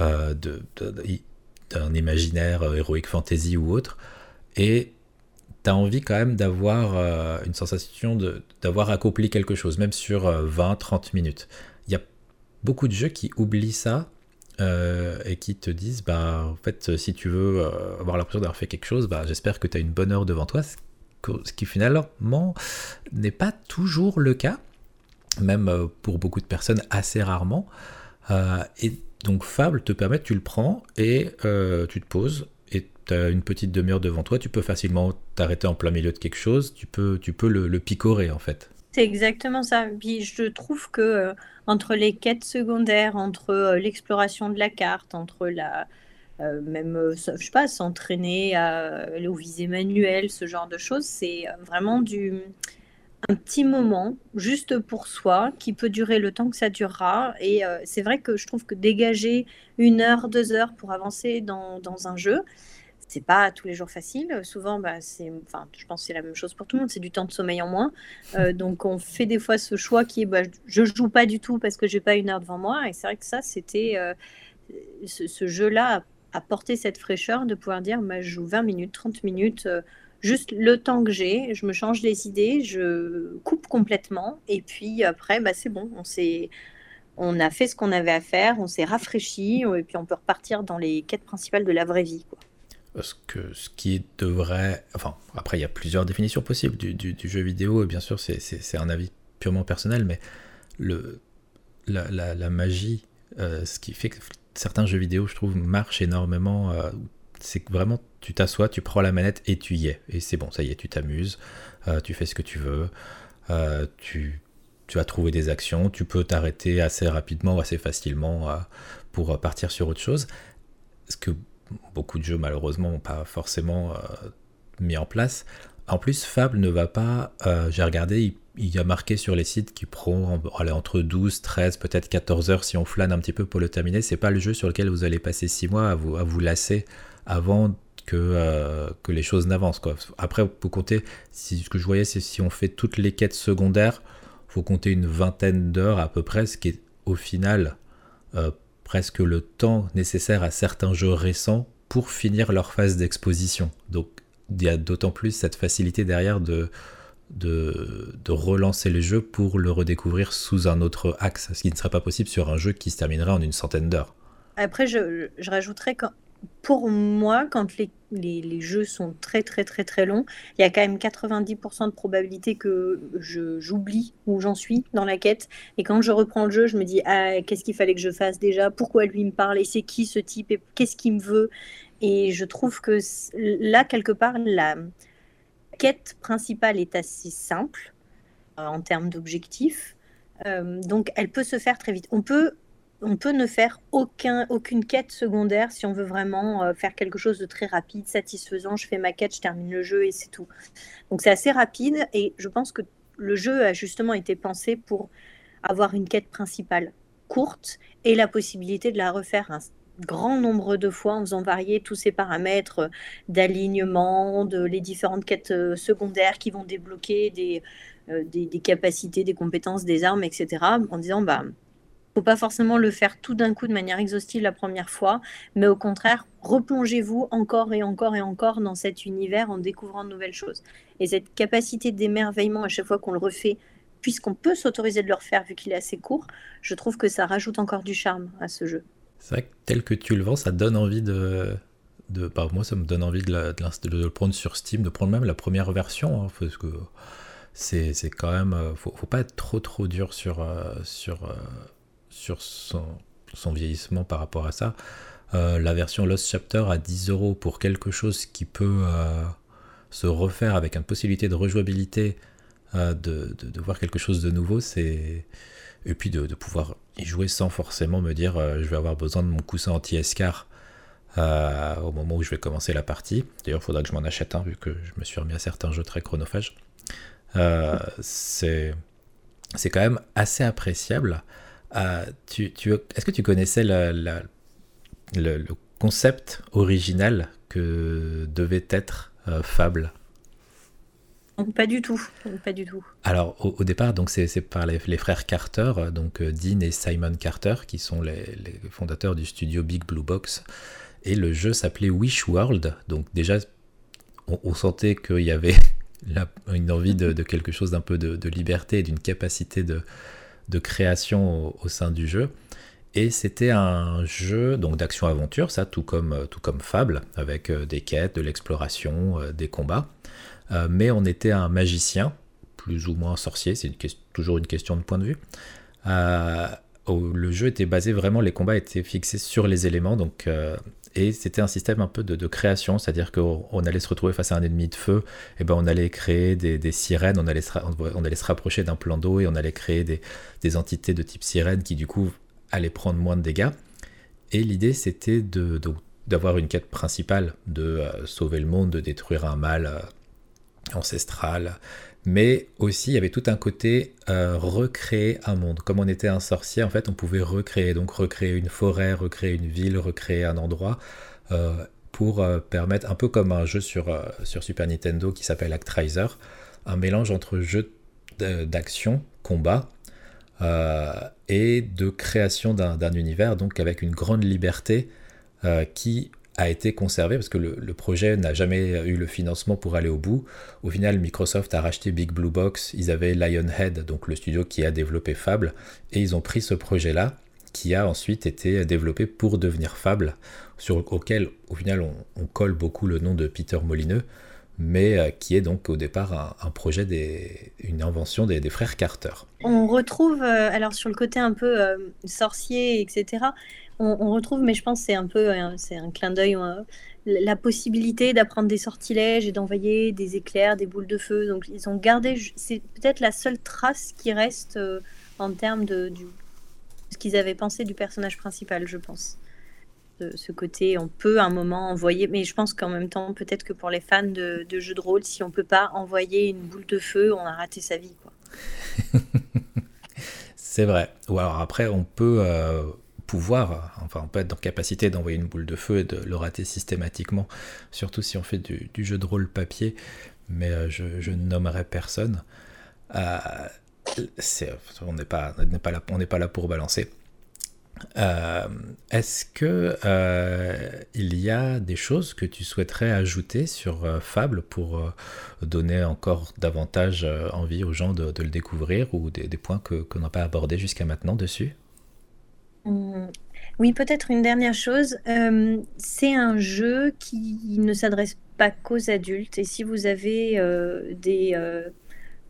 de un imaginaire euh, héroïque fantasy ou autre, et tu as envie quand même d'avoir euh, une sensation d'avoir accompli quelque chose, même sur 20-30 euh, minutes. Il y a beaucoup de jeux qui oublient ça et qui te disent, bah, en fait, si tu veux avoir l'impression d'avoir fait quelque chose, bah, j'espère que tu as une bonne heure devant toi, ce qui finalement n'est pas toujours le cas, même pour beaucoup de personnes assez rarement. Donc Fable te permet, tu le prends et euh, tu te poses et tu as une petite demi-heure devant toi, tu peux facilement t'arrêter en plein milieu de quelque chose, tu peux, le, picorer en fait. C'est exactement ça. Puis je trouve que euh, entre les quêtes secondaires, entre euh, l'exploration de la carte, entre la même, je sais pas, s'entraîner à au visée manuel, ce genre de choses, c'est vraiment du un petit moment juste pour soi qui peut durer le temps que ça durera. Et euh, c'est vrai que je trouve que dégager une heure, deux heures pour avancer dans, dans un jeu, c'est pas tous les jours facile. Souvent, bah, c'est, enfin, je pense que c'est la même chose pour tout le monde, c'est du temps de sommeil en moins. Euh, donc on fait des fois ce choix qui est, bah, je joue pas du tout parce que j'ai pas une heure devant moi. Et c'est vrai que ça, c'était, euh, ce, jeu-là a apporté cette fraîcheur de pouvoir dire bah, je joue 20 minutes, 30 minutes, juste le temps que j'ai, je me change les idées, je coupe complètement, et puis après, bah, c'est bon, on s'est on a fait ce qu'on avait à faire, on s'est rafraîchi, et puis on peut repartir dans les quêtes principales de la vraie vie. Quoi. Parce que ce qui devrait. Enfin, après, il y a plusieurs définitions possibles du, jeu vidéo, et bien sûr, c'est un avis purement personnel, mais le, la, magie, euh, ce qui fait que certains jeux vidéo, je trouve, marchent énormément. Euh, c'est vraiment, tu t'assois, tu prends la manette et tu y es. Et c'est bon, ça y est, tu t'amuses, euh, tu fais ce que tu veux, tu tu vas trouver des actions, tu peux t'arrêter assez rapidement ou assez facilement euh, pour euh, partir sur autre chose. Ce que beaucoup de jeux malheureusement n'ont pas forcément euh, mis en place. En plus, Fable ne va pas, j'ai regardé, il, y a marqué sur les sites qui prend entre 12, 13, peut-être 14 heures si on flâne un petit peu pour le terminer. C'est pas le jeu sur lequel vous allez passer 6 mois à vous, à vous lasser avant que, que les choses n'avancent. Après, vous compter, si, ce que je voyais, c'est si on fait toutes les quêtes secondaires, faut compter une vingtaine d'heures à peu près, ce qui est au final euh, presque le temps nécessaire à certains jeux récents pour finir leur phase d'exposition. Donc il y a d'autant plus cette facilité derrière de, relancer le jeu pour le redécouvrir sous un autre axe, ce qui ne serait pas possible sur un jeu qui se terminerait en une centaine d'heures. Après, je, je rajouterais quand, pour moi, quand les, les, jeux sont très très très très longs, il y a quand même 90% de probabilité que j'oublie où j'en suis dans la quête. Et quand je reprends le jeu, je me dis ah, qu'est-ce qu'il fallait que je fasse déjà? Pourquoi lui me parle? Et c'est qui ce type? Et qu'est-ce qu'il me veut? Et je trouve que là, quelque part, la quête principale est assez simple euh, en termes d'objectifs. Euh, donc, elle peut se faire très vite. On peut on peut ne faire aucun, aucune quête secondaire si on veut vraiment euh, faire quelque chose de très rapide, satisfaisant. Je fais ma quête, je termine le jeu et c'est tout. Donc c'est assez rapide et je pense que le jeu a justement été pensé pour avoir une quête principale courte et la possibilité de la refaire un grand nombre de fois en faisant varier tous ces paramètres d'alignement, de les différentes quêtes euh, secondaires qui vont débloquer euh, des, capacités, des compétences, des armes, etc. En disant, bah, faut pas forcément le faire tout d'un coup de manière exhaustive la première fois, mais au contraire, replongez-vous encore et encore et encore dans cet univers en découvrant de nouvelles choses. Et cette capacité d'émerveillement à chaque fois qu'on le refait, puisqu'on peut s'autoriser de le refaire vu qu'il est assez court, je trouve que ça rajoute encore du charme à ce jeu. C'est vrai que tel que tu le vends, ça donne envie de... de moi, ça me donne envie de, le prendre sur Steam, de prendre même la première version, hein, parce que c'est quand même... Euh, faut, faut pas être trop trop dur sur... Euh, sur euh, sur son, vieillissement par rapport à ça. Euh, la version Lost Chapter à 10 euros pour quelque chose qui peut euh, se refaire avec une possibilité de rejouabilité, euh, de, voir quelque chose de nouveau, c'est et puis de, pouvoir y jouer sans forcément me dire je vais avoir besoin de mon coussin anti-escar au moment où je vais commencer la partie. D'ailleurs, il faudra que je m'en achète un vu que je me suis remis à certains jeux très chronophages. c'est quand même assez appréciable. Euh, tu, Est-ce que tu connaissais le, concept original que devait être euh, Fable? Pas du tout, pas du tout. Alors au, départ, donc c'est par les, frères Carter, donc euh, Dean et Simon Carter, qui sont les, fondateurs du studio Big Blue Box, et le jeu s'appelait Wish World. Donc déjà, on, sentait qu'il y avait une envie de, quelque chose d'un peu de, de liberté et d'une capacité de, de création au, sein du jeu. Et c'était un jeu donc d'action-aventure, ça tout comme, euh, tout comme Fable, avec euh, des quêtes, de l'exploration, euh, des combats. mais on était un magicien, plus ou moins sorcier, c'est toujours une question de point de vue. Le jeu était basé vraiment, les combats étaient fixés sur les éléments, donc et c'était un système un peu de, création, c'est-à-dire qu'on allait se retrouver face à un ennemi de feu, et ben on allait créer des, sirènes, on allait, se, on allait se rapprocher d'un plan d'eau et on allait créer des, entités de type sirène qui du coup allaient prendre moins de dégâts. Et l'idée c'était de, d'avoir une quête principale, de euh, sauver le monde, de détruire un mal euh, ancestral, mais aussi il y avait tout un côté euh, recréer un monde. Comme on était un sorcier, en fait, on pouvait recréer, donc recréer une forêt, recréer une ville, recréer un endroit, euh, pour euh, permettre, un peu comme un jeu sur, sur Super Nintendo qui s'appelle Actraiser, un mélange entre jeu d'action, combat, et de création d'un univers, donc avec une grande liberté qui a été conservé parce que le, projet n'a jamais eu le financement pour aller au bout. Au final, Microsoft a racheté Big Blue Box, ils avaient Lionhead, donc le studio qui a développé Fable, et ils ont pris ce projet-là qui a ensuite été développé pour devenir Fable, sur, auquel au final on, colle beaucoup le nom de Peter Molineux, mais euh, qui est donc au départ un, projet, des, une invention des, frères Carter. On retrouve, euh, alors sur le côté un peu euh, sorcier, etc., on, retrouve, mais je pense c'est un peu c'est un clin d'œil, la possibilité d'apprendre des sortilèges et d'envoyer des éclairs, des boules de feu. Donc ils ont gardé, c'est peut-être la seule trace qui reste euh, en termes de ce qu'ils avaient pensé du personnage principal, je pense. De ce côté, on peut à un moment envoyer, mais je pense qu'en même temps, peut-être que pour les fans de, jeux de rôle, si on peut pas envoyer une boule de feu, on a raté sa vie, c'est vrai. Ou alors après, on peut euh, pouvoir, enfin on peut être dans capacité d'envoyer une boule de feu et de le rater systématiquement, surtout si on fait du, jeu de rôle papier, mais euh, je, ne nommerai personne. Euh, on n'est pas, là, pas là pour balancer. Euh, est-ce que il y a des choses que tu souhaiterais ajouter sur Fable pour donner encore davantage envie aux gens de, le découvrir ou des, points qu'on n'a pas abordés jusqu'à maintenant dessus? Mmh. Oui, peut-être une dernière chose. Euh, c'est un jeu qui ne s'adresse pas qu'aux adultes. Et si vous avez euh, des euh,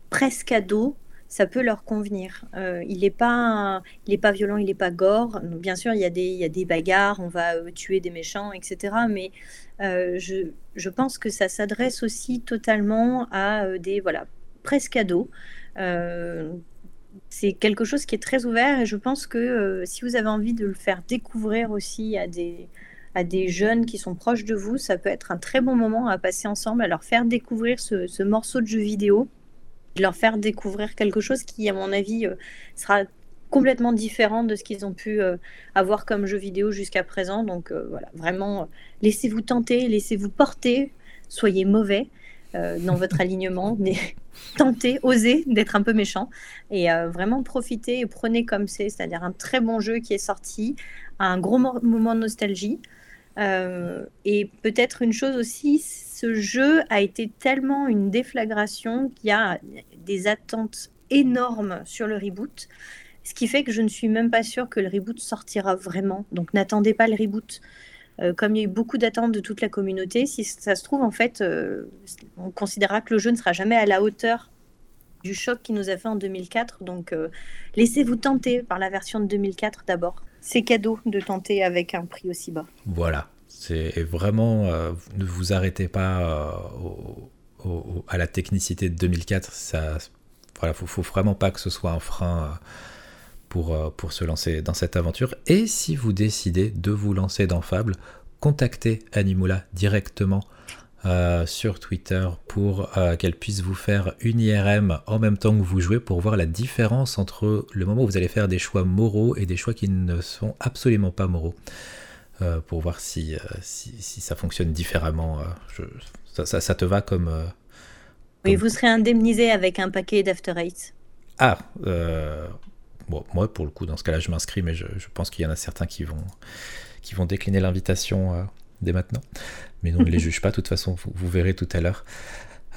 presque ados, ça peut leur convenir. il n'est pas, il est pas violent, il n'est pas gore. bien sûr, il y, a des, il y a des bagarres, on va tuer des méchants, etc. Mais je, je pense que ça s'adresse aussi totalement à des voilà presque ados c'est quelque chose qui est très ouvert et je pense que euh, si vous avez envie de le faire découvrir aussi à des, jeunes qui sont proches de vous, ça peut être un très bon moment à passer ensemble, à leur faire découvrir ce, morceau de jeu vidéo, leur faire découvrir quelque chose qui, à mon avis, euh, sera complètement différent de ce qu'ils ont pu euh, avoir comme jeu vidéo jusqu'à présent. Donc voilà, vraiment, laissez-vous tenter, laissez-vous porter, soyez mauvais. Dans votre alignement. Tentez, osez d'être un peu méchant et euh, vraiment profitez et prenez comme c'est, c'est-à-dire un très bon jeu qui est sorti, un gros moment de nostalgie. Euh, et peut-être une chose aussi, ce jeu a été tellement une déflagration qu'il y a des attentes énormes sur le reboot. Ce qui fait que je ne suis même pas sûre que le reboot sortira vraiment. Donc n'attendez pas le reboot. Euh, comme il y a eu beaucoup d'attentes de toute la communauté, si ça se trouve, en fait, euh, on considérera que le jeu ne sera jamais à la hauteur du choc qu'il nous a fait en 2004. Donc, euh, laissez-vous tenter par la version de 2004 d'abord. C'est cadeau de tenter avec un prix aussi bas. Voilà. C'est vraiment, ne vous arrêtez pas à la technicité de 2004. Ça, voilà, faut vraiment pas que ce soit un frein euh, pour, se lancer dans cette aventure. Et si vous décidez de vous lancer dans Fable, contactez Animula directement euh, sur Twitter pour euh, qu'elle puisse vous faire une IRM en même temps que vous jouez pour voir la différence entre le moment où vous allez faire des choix moraux et des choix qui ne sont absolument pas moraux. pour voir si, si, ça fonctionne différemment. ça, ça, te va comme, Oui, vous serez indemnisé avec un paquet d'After Eight. Ah, Bon, moi, pour le coup, dans ce cas-là, je m'inscris, mais je, pense qu'il y en a certains qui vont, qui vont décliner l'invitation euh, dès maintenant. Mais non, ne les juge pas, de toute façon, vous, verrez tout à l'heure.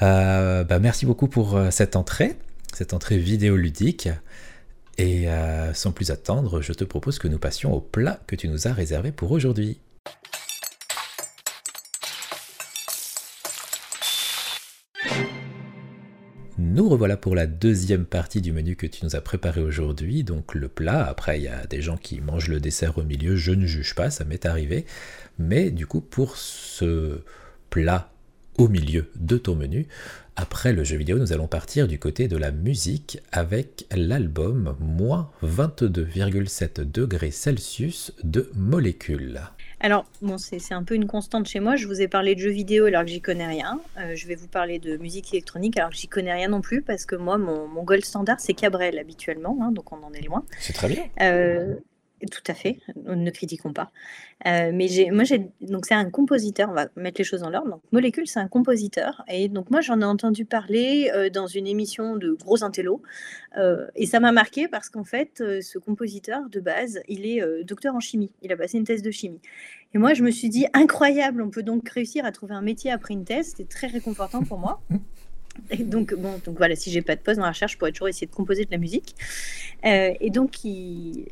Euh, bah, merci beaucoup pour euh, cette entrée, cette entrée vidéoludique. Et sans plus attendre, je te propose que nous passions au plat que tu nous as réservé pour aujourd'hui. Nous revoilà pour la deuxième partie du menu que tu nous as préparé aujourd'hui, donc le plat. Après, il y a des gens qui mangent le dessert au milieu, je ne juge pas, ça m'est arrivé. Mais du coup, pour ce plat au milieu de ton menu, après le jeu vidéo, nous allons partir du côté de la musique avec l'album moins 22,7 degrés Celsius de molécules. Alors, bon, c'est un peu une constante chez moi. Je vous ai parlé de jeux vidéo alors que j'y connais rien. Euh, je vais vous parler de musique électronique alors que j'y connais rien non plus parce que moi, mon, mon gold standard, c'est Cabrel habituellement, hein, donc on en est loin. C'est très bien. Euh, Tout à fait, ne critiquons pas. Euh, mais moi donc c'est un compositeur, on va mettre les choses en l'ordre. Molécule, c'est un compositeur et donc moi j'en ai entendu parler, euh, dans une émission de gros intello, euh, et ça m'a marqué parce qu'en fait, ce compositeur de base, il est, docteur en chimie. Il a passé une thèse de chimie et moi je me suis dit: «Incroyable, on peut donc réussir à trouver un métier après une thèse». C'était très réconfortant pour moi. Et donc, bon, donc voilà, si j'ai pas de poste dans la recherche, je pourrais toujours essayer de composer de la musique. Euh, et donc, il,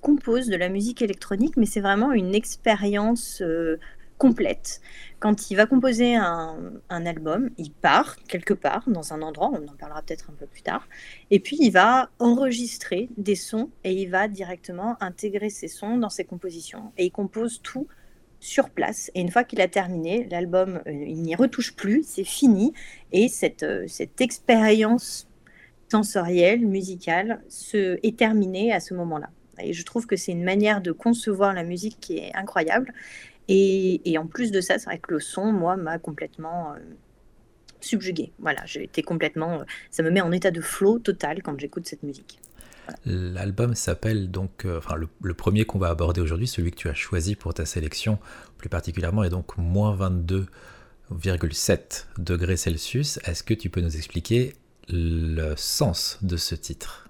compose de la musique électronique, mais c'est vraiment une expérience euh, complète. Quand il va composer un, album, il part quelque part dans un endroit, on en parlera peut-être un peu plus tard, et puis il va enregistrer des sons et il va directement intégrer ces sons dans ses compositions. Et il compose tout sur place. Et une fois qu'il a terminé, l'album, euh, il n'y retouche plus, c'est fini. Et cette, euh, cette expérience sensorielle, musicale, se, est terminée à ce moment-là. Et je trouve que c'est une manière de concevoir la musique qui est incroyable. Et, et en plus de ça, c'est vrai que le son, moi, m'a complètement euh, subjugué. Voilà, j'ai été complètement. ça me met en état de flow total quand j'écoute cette musique. L'album s'appelle donc, euh, enfin le, premier qu'on va aborder aujourd'hui, celui que tu as choisi pour ta sélection plus particulièrement, est donc moins 22,7 degrés Celsius. Est-ce que tu peux nous expliquer le sens de ce titre?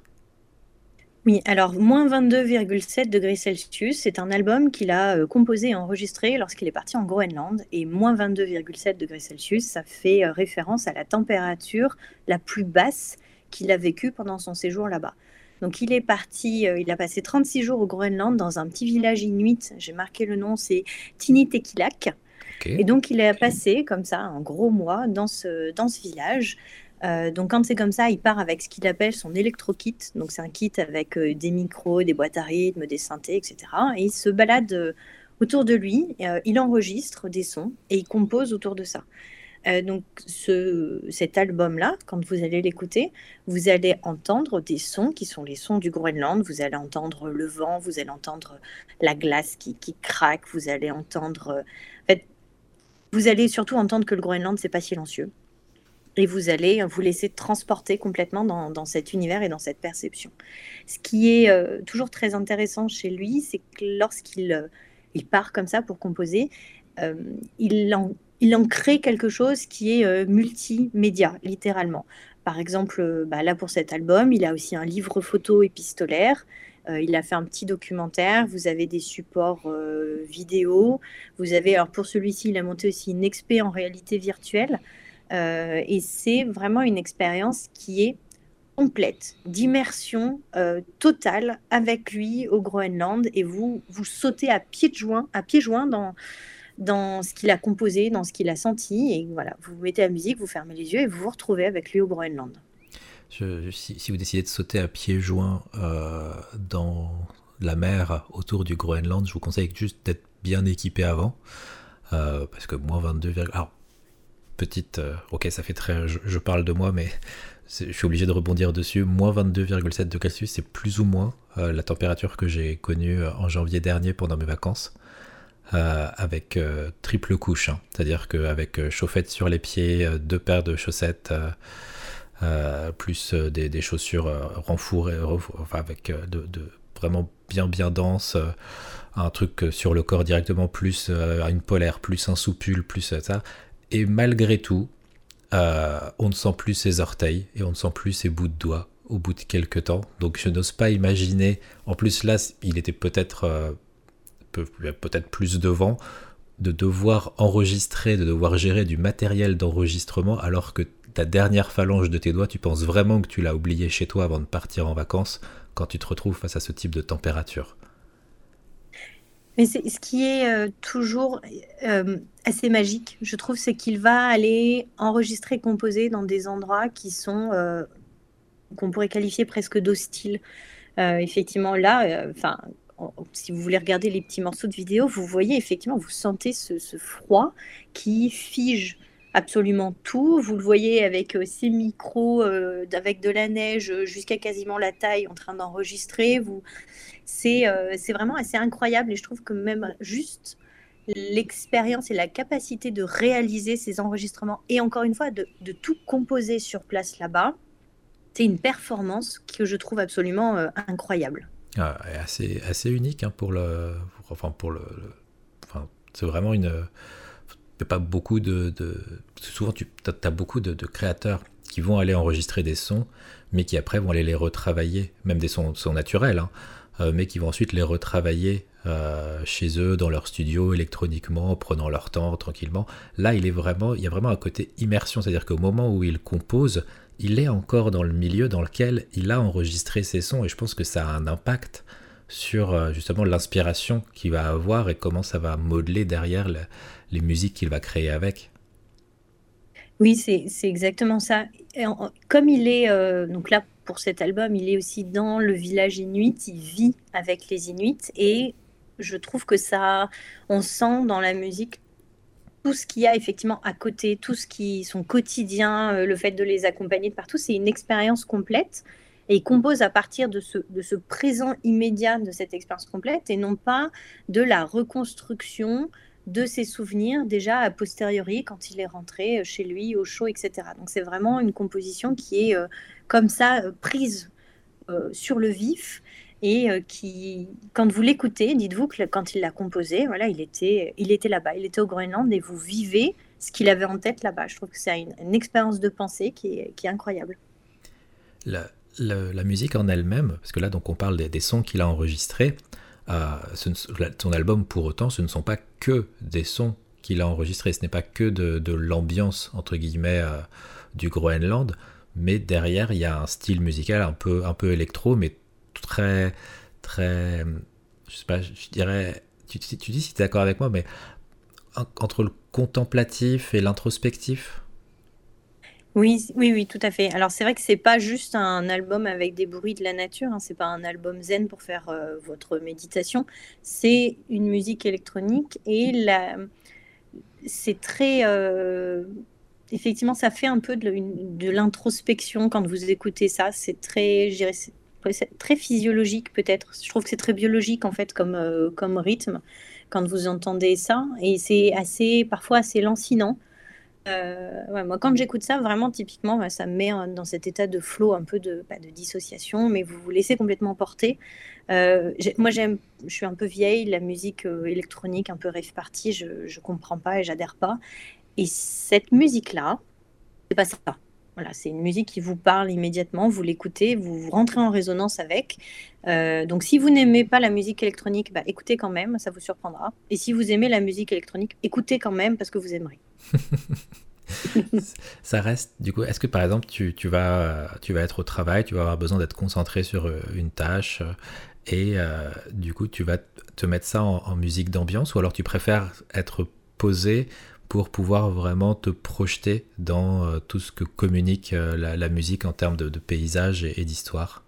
Oui, alors moins 22,7 degrés Celsius, c'est un album qu'il a euh, composé et enregistré lorsqu'il est parti en Groenland. Et moins 22,7 degrés Celsius, ça fait euh, référence à la température la plus basse qu'il a vécue pendant son séjour là-bas. Donc il est parti, euh, il a passé 36 jours au Groenland dans un petit village inuit. J'ai marqué le nom, c'est Tinitekilak. Et donc il a passé comme ça un gros mois dans ce, dans ce village. Euh, donc quand c'est comme ça, il part avec ce qu'il appelle son électro-kit. Donc c'est un kit avec euh, des micros, des boîtes à rythme, des synthés, etc. Et il se balade autour de lui, il enregistre des sons et il compose autour de ça. Euh, donc ce, cet album-là, quand vous allez l'écouter, vous allez entendre des sons qui sont les sons du Groenland. Vous allez entendre le vent, vous allez entendre la glace qui, craque, vous allez entendre... En fait, vous allez surtout entendre que le Groenland, c'est pas silencieux. Et vous allez vous laisser transporter complètement dans, cet univers et dans cette perception. Ce qui est euh, toujours très intéressant chez lui, c'est que lorsqu'il euh, il part comme ça pour composer, il, en, il en crée quelque chose qui est euh, multimédia, littéralement. Par exemple, euh, bah, là pour cet album, il a aussi un livre photo épistolaire. Euh, il a fait un petit documentaire. Vous avez des supports vidéo. Vous avez, alors pour celui-ci, il a monté aussi une expé en réalité virtuelle. et c'est vraiment une expérience qui est complète, d'immersion totale avec lui au Groenland. Et vous, vous sautez à pieds joints, à pieds joints dans, dans ce qu'il a composé, dans ce qu'il a senti. Et voilà, vous mettez la musique, vous fermez les yeux et vous vous retrouvez avec lui au Groenland. si, vous décidez de sauter à pieds joints euh, dans la mer autour du Groenland, je vous conseille juste d'être bien équipé avant. Euh, parce que moins 22, alors petite, euh, ok ça fait très, je, parle de moi mais je suis obligé de rebondir dessus, moins 22,7 de Celsius c'est plus ou moins la température que j'ai connue en janvier dernier pendant mes vacances. Euh, avec euh, triple couche, hein. c'est-à-dire qu'avec euh, chauffette sur les pieds, deux paires de chaussettes, plus des, chaussures renfourées, enfin avec vraiment bien bien dense, un truc sur le corps directement, plus une polaire, plus un soupule, plus ça. Et malgré tout, on ne sent plus ses orteils et on ne sent plus ses bouts de doigts au bout de quelques temps. Donc je n'ose pas imaginer. En plus là, il était peut-être peut-être plus devant, de devoir enregistrer, de devoir gérer du matériel d'enregistrement alors que ta dernière phalange de tes doigts, tu penses vraiment que tu l'as oublié chez toi avant de partir en vacances quand tu te retrouves face à ce type de température. Mais ce qui est euh, toujours euh, assez magique, je trouve, c'est qu'il va aller enregistrer, composer dans des endroits qui sont, euh, qu'on pourrait qualifier presque d'hostiles. effectivement, là, enfin, si vous voulez regarder les petits morceaux de vidéo, vous voyez effectivement, vous sentez ce, froid qui fige absolument tout. Vous le voyez avec euh, ces micros, euh, avec de la neige jusqu'à quasiment la taille en train d'enregistrer. Euh, c'est vraiment assez incroyable et je trouve que même juste l'expérience et la capacité de réaliser ces enregistrements et encore une fois de, de tout composer sur place là-bas, c'est une performance que je trouve absolument incroyable. Ah, assez, assez unique hein, pour le. enfin, pour le. c'est vraiment une. Pas beaucoup de. souvent, tu as beaucoup de, créateurs qui vont aller enregistrer des sons, mais qui après vont aller les retravailler, même des sons, sons naturels, hein, euh, mais qui vont ensuite les retravailler euh, chez eux, dans leur studio, électroniquement, prenant leur temps, tranquillement. Là, il, est vraiment, il y a vraiment un côté immersion, c'est-à-dire qu'au moment où il compose, il est encore dans le milieu dans lequel il a enregistré ses sons, et je pense que ça a un impact sur euh, justement l'inspiration qu'il va avoir et comment ça va modeler derrière les musiques qu'il va créer avec. Oui, c'est exactement ça. comme il est, euh, donc là, pour cet album, il est aussi dans le village inuit, il vit avec les Inuits et je trouve que ça, on sent dans la musique tout ce qu'il y a effectivement à côté, tout ce qui son quotidien, euh, le fait de les accompagner de partout, c'est une expérience complète et il compose à partir de ce, de ce présent immédiat de cette expérience complète et non pas de la reconstruction de ses souvenirs déjà a posteriori quand il est rentré euh, chez lui au chaud, etc. Donc c'est vraiment une composition qui est euh, comme ça prise sur le vif et qui, quand vous l'écoutez, dites-vous que quand il l'a composé, voilà, il était, il était là-bas, il était au Groenland et vous vivez ce qu'il avait en tête là-bas. Je trouve que c'est une, expérience de pensée qui est, incroyable. La, musique en elle-même, parce que là donc on parle des, sons qu'il a enregistrés, son album, pour autant, ce ne sont pas que des sons qu'il a enregistrés, ce n'est pas que de, l'ambiance, entre guillemets, euh, du Groenland, mais derrière, il y a un style musical un peu, un peu électro, mais très, très, je sais pas, je dirais, tu, tu dis si tu es d'accord avec moi, mais entre le contemplatif et l'introspectif, oui, oui, oui, tout à fait. Alors c'est vrai que c'est pas juste un album avec des bruits de la nature, hein, c'est pas un album zen pour faire euh, votre méditation, c'est une musique électronique et la... c'est très... Euh, effectivement, ça fait un peu de, l'introspection quand vous écoutez ça, c'est très, très physiologique peut-être. Je trouve que c'est très biologique en fait comme, euh, comme rythme quand vous entendez ça et c'est assez, parfois assez lancinant. Euh, moi, quand j'écoute ça, vraiment, typiquement, ça me met dans cet état de flow, un peu de, pas de dissociation, mais vous vous laissez complètement porter. Euh, moi, j'aime, je suis un peu vieille, la musique euh, électronique, un peu rave party, je, ne comprends pas et j'adhère pas. Et cette musique-là, c'est pas ça. C'est une musique qui vous parle immédiatement, vous l'écoutez, vous, rentrez en résonance avec. donc, si vous n'aimez pas la musique électronique, bah, écoutez quand même, ça vous surprendra. Et si vous aimez la musique électronique, écoutez quand même parce que vous aimerez. ça reste, du coup, est-ce que par exemple, tu, vas, tu vas être au travail, tu vas avoir besoin d'être concentré sur euh, une tâche euh, et euh, du coup, tu vas te mettre ça en, musique d'ambiance ou alors tu préfères être posé pour pouvoir vraiment te projeter dans tout ce que communique la, musique en termes de, paysage et, d'histoire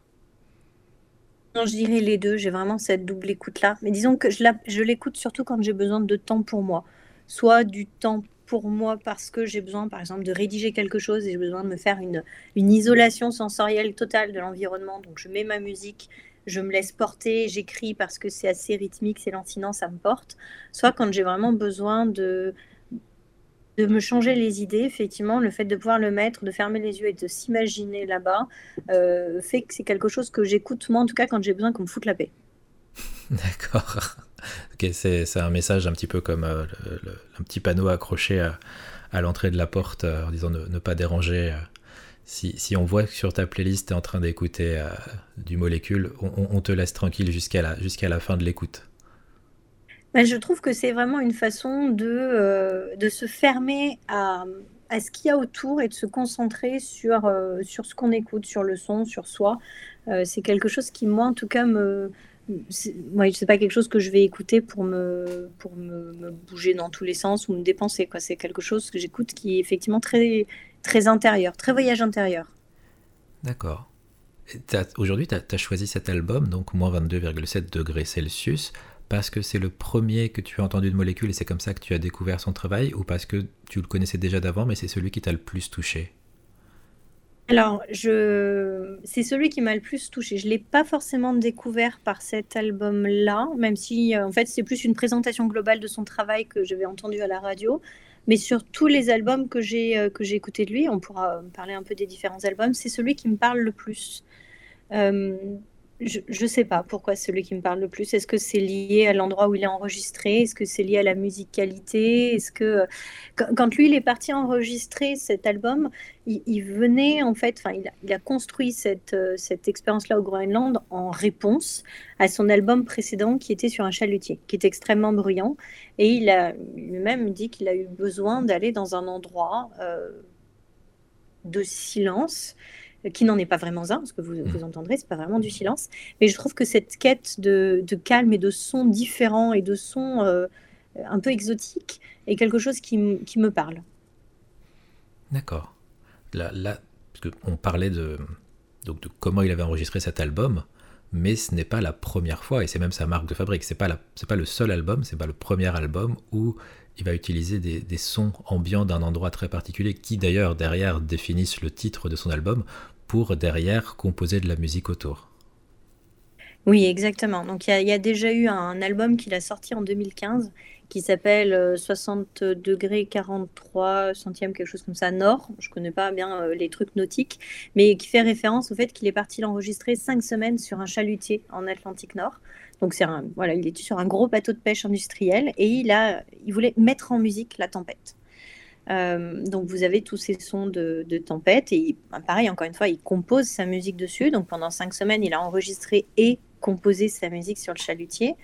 non, je dirais les deux. J'ai vraiment cette double écoute-là. Mais disons que je, je l'écoute surtout quand j'ai besoin de temps pour moi. Soit du temps pour moi parce que j'ai besoin, par exemple, de rédiger quelque chose et j'ai besoin de me faire une, une isolation sensorielle totale de l'environnement. Donc, je mets ma musique, je me laisse porter, j'écris parce que c'est assez rythmique, c'est lancinant, ça me porte. Soit quand j'ai vraiment besoin de, de me changer les idées, effectivement, le fait de pouvoir le mettre, de fermer les yeux et de s'imaginer là-bas, euh, fait que c'est quelque chose que j'écoute, moi en tout cas, quand j'ai besoin qu'on me foute la paix. D'accord c'est un message un petit peu comme euh, un petit panneau accroché à, l'entrée de la porte euh, en disant ne, pas déranger. Euh. Si, on voit que sur ta playlist tu es en train d'écouter du molécule, on, te laisse tranquille jusqu'à la, jusqu'à la fin de l'écoute. Je trouve que c'est vraiment une façon de, de se fermer à, à ce qu'il y a autour et de se concentrer sur, sur ce qu'on écoute, sur le son, sur soi. c'est quelque chose qui, moi, en tout cas, me, moi, c'est pas quelque chose que je vais écouter pour me, pour me, bouger dans tous les sens ou me dépenser. C'est quelque chose que j'écoute qui est effectivement très, très intérieur, très voyage intérieur. D'accord. Aujourd'hui, tu as, choisi cet album, donc moins 22,7 degrés Celsius, parce que c'est le premier que tu as entendu de Molécule et c'est comme ça que tu as découvert son travail, ou parce que tu le connaissais déjà d'avant, mais c'est celui qui t'a le plus touché? Alors, je... c'est celui qui m'a le plus touché. Je ne l'ai pas forcément découvert par cet album-là, même si euh, en fait c'est plus une présentation globale de son travail que j'avais entendu à la radio. Mais sur tous les albums que j'ai euh, que écoutés de lui, on pourra parler un peu des différents albums, c'est celui qui me parle le plus. Euh, je ne sais pas pourquoi c'est celui qui me parle le plus. Est-ce que c'est lié à l'endroit où il est enregistré? Est-ce que c'est lié à la musicalité? Est-ce que quand, lui il est parti enregistrer cet album, il, venait en fait, enfin il, a construit cette, cette expérience-là au Groenland en réponse à son album précédent qui était sur un chalutier, qui est extrêmement bruyant, et il a lui-même dit qu'il a eu besoin d'aller dans un endroit euh, de silence qui n'en est pas vraiment un, ce que vous, vous entendrez, c'est pas vraiment du silence. Mais je trouve que cette quête de, calme et de sons différents et de sons euh, un peu exotiques est quelque chose qui, me parle. D'accord. Là, là parce on parlait de, donc de comment il avait enregistré cet album, mais ce n'est pas la première fois, et c'est même sa marque de fabrique. C'est pas la, c'est pas le seul album, c'est pas le premier album où il va utiliser des, des sons ambiants d'un endroit très particulier, qui d'ailleurs derrière définissent le titre de son album, pour derrière composer de la musique autour. Oui, exactement. Donc il y, a déjà eu un album qu'il a sorti en 2015 qui s'appelle 60 euh, degrés 43 centièmes, quelque chose comme ça, Nord. Je connais pas bien euh, les trucs nautiques, mais qui fait référence au fait qu'il est parti l'enregistrer cinq semaines sur un chalutier en Atlantique Nord. Donc c'est voilà, il est sur un gros bateau de pêche industriel et il a, il voulait mettre en musique la tempête. Euh, donc vous avez tous ces sons de, tempête et bah, pareil encore une fois il compose sa musique dessus donc pendant cinq semaines il a enregistré et composé sa musique sur le chalutier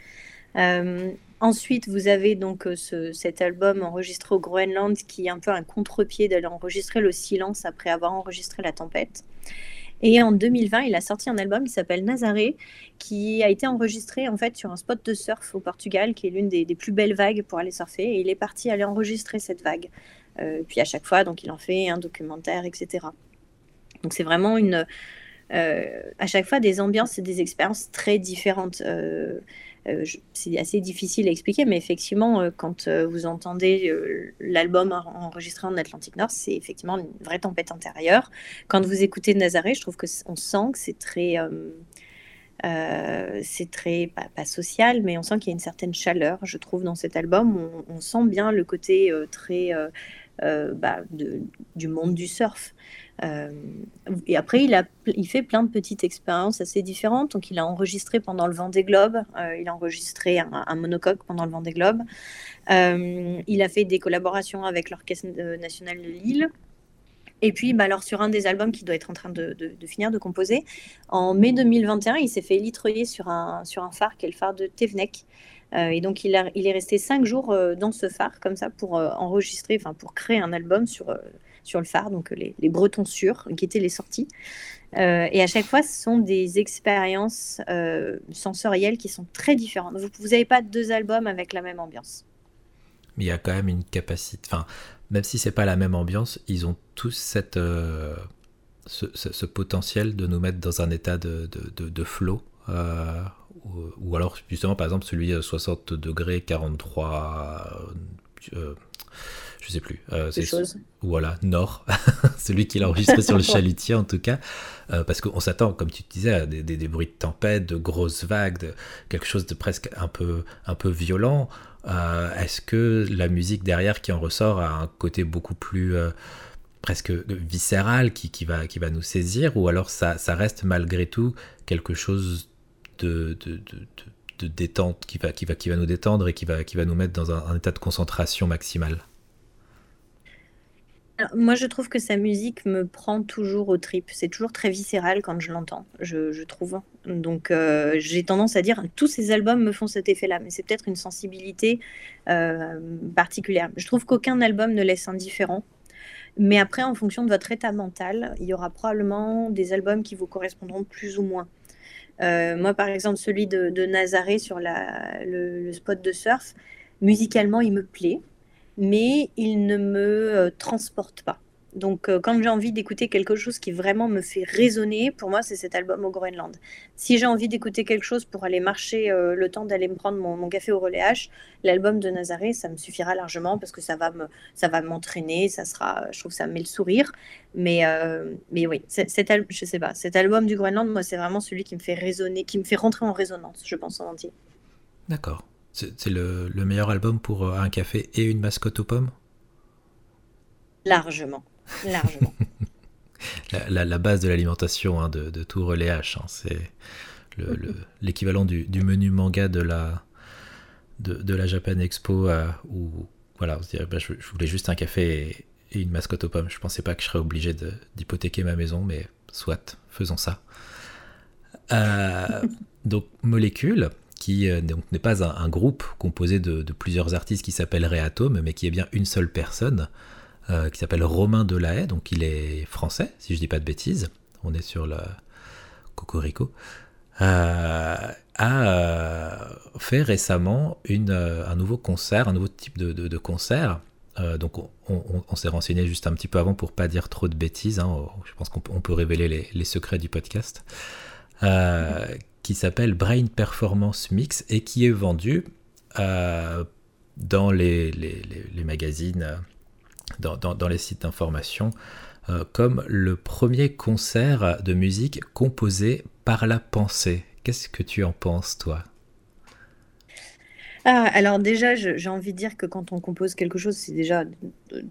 euh, ensuite vous avez donc euh, cet album enregistré au Groenland qui est un peu un contre-pied d'aller enregistrer le silence après avoir enregistré la tempête et en 2020, il a sorti un album qui s'appelle Nazaré, qui a été enregistré en fait sur un spot de surf au Portugal, qui est l'une des, des, plus belles vagues pour aller surfer. Et il est parti aller enregistrer cette vague. Euh, puis à chaque fois, donc il en fait un documentaire, etc. Donc c'est vraiment une, euh, à chaque fois des ambiances et des expériences très différentes. Euh, c'est assez difficile à expliquer, mais effectivement, quand vous entendez l'album enregistré en Atlantique Nord, c'est effectivement une vraie tempête intérieure. Quand vous écoutez Nazaré, je trouve que on sent que c'est très c'est très, pas, social, mais on sent qu'il y a une certaine chaleur, je trouve, dans cet album. On, sent bien le côté très euh, bah, du monde du surf. Euh, et après, il, a, il fait plein de petites expériences assez différentes. Donc, il a enregistré pendant le Vendée Globe, euh, il a enregistré un, monocoque pendant le Vendée Globe. Euh, il a fait des collaborations avec l'Orchestre national de Lille. Et puis, bah, alors, sur un des albums qu'il doit être en train de, de, finir de composer, en mai 2021, il s'est fait litroyer sur un, sur un phare qui est le phare de Tevenek. Euh, et donc, il, a, il, est resté cinq jours euh, dans ce phare, comme ça, pour euh, enregistrer, enfin, pour créer un album sur, sur le phare, donc les, Bretons sûrs, qui étaient les sorties. et à chaque fois, ce sont des expériences sensorielles qui sont très différentes. Vous n'avez pas deux albums avec la même ambiance. Mais il y a quand même une capacité. Enfin, même si c'est pas la même ambiance, ils ont tous cette, ce, potentiel de nous mettre dans un état de, de, de flow ou, alors justement par exemple celui à 60 degrés 43 euh, je sais plus euh, c'est voilà nord. Celui qu'il a enregistré sur le chalutier en tout cas. Euh, parce qu'on s'attend comme tu disais à des, des, bruits de tempête de grosses vagues de quelque chose de presque un peu un peu violent. Euh, est-ce que la musique derrière qui en ressort a un côté beaucoup plus presque viscéral qui, qui, va, qui va nous saisir? Ou alors ça, ça reste malgré tout quelque chose de, détente qui va, qui, va, qui va nous détendre et qui va, qui va nous mettre dans un, état de concentration maximale moi, je trouve que sa musique me prend toujours au trip. C'est toujours très viscéral quand je l'entends, je, trouve. Donc, euh, j'ai tendance à dire tous ces albums me font cet effet-là, mais c'est peut-être une sensibilité euh, particulière. Je trouve qu'aucun album ne laisse indifférent. Mais après, en fonction de votre état mental, il y aura probablement des albums qui vous correspondront plus ou moins. Euh, moi, par exemple, celui de, de Nazaré sur le, spot de surf, musicalement, il me plaît, mais il ne me euh, transporte pas. Donc, euh, quand j'ai envie d'écouter quelque chose qui vraiment me fait résonner, pour moi, c'est cet album au Groenland. Si j'ai envie d'écouter quelque chose pour aller marcher euh, le temps d'aller me prendre mon, café au relais H, l'album de Nazaré, ça me suffira largement parce que ça va me, ça va m'entraîner, ça sera, je trouve que ça me met le sourire. Mais, euh, mais oui, cet album, je sais pas, cet album du Groenland, moi, c'est vraiment celui qui me fait résonner, qui me fait rentrer en résonance, je pense en entier. D'accord. C'est le, le meilleur album pour un café et une mascotte aux pommes? Largement. Largement. la, base de l'alimentation hein, de, tout relais H. Hein, c'est l'équivalent du, menu manga de la, de, la Japan Expo où voilà, bah, je, voulais juste un café et, une mascotte aux pommes. Je pensais pas que je serais obligé d'hypothéquer ma maison, mais soit, faisons ça. donc Molécule, qui euh, n'est pas un, groupe composé de, plusieurs artistes qui s'appellent Réatome, mais qui est bien une seule personne, euh, qui s'appelle Romain Delahaye, donc il est français, si je dis pas de bêtises, on est sur le Cocorico, euh, a fait récemment une, un nouveau concert, un nouveau type de, concert. donc on, s'est renseigné juste un petit peu avant pour pas dire trop de bêtises, hein. je pense qu'on peut révéler les, les, secrets du podcast, qui s'appelle Brain Performance Mix et qui est vendu euh, dans les, les, magazines, euh, dans, dans, les sites d'information, euh, comme le premier concert de musique composé par la pensée. Qu'est-ce que tu en penses, toi? Ah, alors déjà, j'ai envie de dire que quand on compose quelque chose, c'est déjà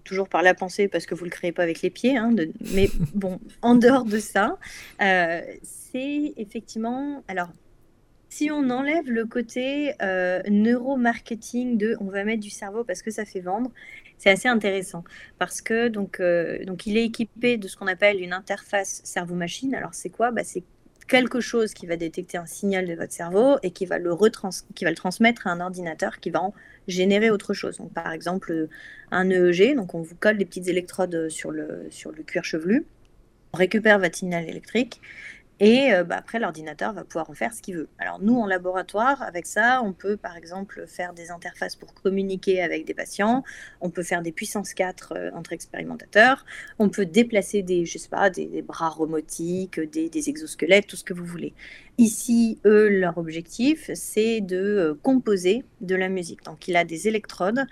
toujours par la pensée parce que vous ne le créez pas avec les pieds. Hein, mais bon, en dehors de ça, euh, c'est effectivement... Alors, si on enlève le côté euh, neuromarketing de on va mettre du cerveau parce que ça fait vendre, c'est assez intéressant parce que euh, il est équipé de ce qu'on appelle une interface cerveau-machine. Alors c'est quoi? Bah, C'est quelque chose qui va détecter un signal de votre cerveau et qui va le, transmettre à un ordinateur qui va en générer autre chose. Par exemple, un EEG, donc on vous colle des petites électrodes sur le, sur le cuir chevelu, on récupère votre signal électrique et euh, bah, après, l'ordinateur va pouvoir en faire ce qu'il veut. Alors nous, en laboratoire, avec ça, on peut par exemple faire des interfaces pour communiquer avec des patients, on peut faire des puissances 4 euh, entre expérimentateurs, on peut déplacer des, je sais pas, des, bras robotiques, des, exosquelettes, tout ce que vous voulez. Ici, eux, leur objectif, c'est de euh, composer de la musique. Donc il a des électrodes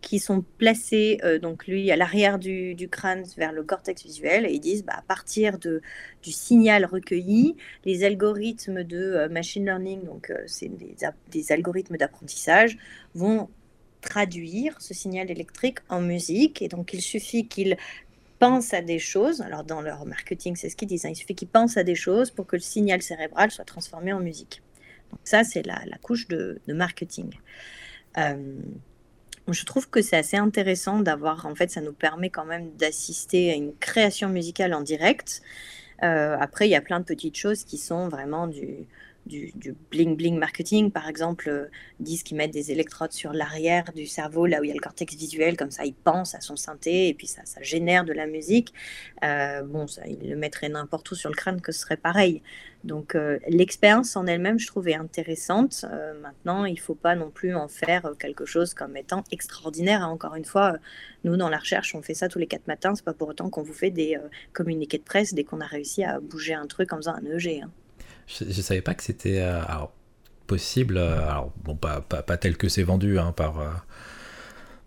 qui sont placés, euh, donc lui, à l'arrière du, crâne vers le cortex visuel, et ils disent, bah, à partir de, du signal recueilli, les algorithmes de euh, machine learning, donc euh, c'est des, des, algorithmes d'apprentissage, vont traduire ce signal électrique en musique, et donc il suffit qu'ils pensent à des choses, alors dans leur marketing, c'est ce qu'ils disent, hein, il suffit qu'ils pensent à des choses pour que le signal cérébral soit transformé en musique. Donc ça, c'est la, la, couche de, de marketing. Je trouve que c'est assez intéressant d'avoir, en fait, ça nous permet quand même d'assister à une création musicale en direct. Euh, après, il y a plein de petites choses qui sont vraiment du, du, bling bling marketing, par exemple, euh, disent qu'ils mettent des électrodes sur l'arrière du cerveau, là où il y a le cortex visuel, comme ça ils pensent à son synthé et puis ça, ça génère de la musique. Euh, bon, ça, ils le mettraient n'importe où sur le crâne que ce serait pareil. Donc euh, l'expérience en elle-même, je trouvais intéressante. maintenant, il ne faut pas non plus en faire quelque chose comme étant extraordinaire. Hein. Encore une fois, nous dans la recherche, on fait ça tous les quatre matins. C'est pas pour autant qu'on vous fait des communiqués de presse dès qu'on a réussi à bouger un truc en faisant un EG. Hein. Je, ne savais pas que c'était euh, possible, euh, alors bon, pas, pas, tel que c'est vendu hein, par, euh,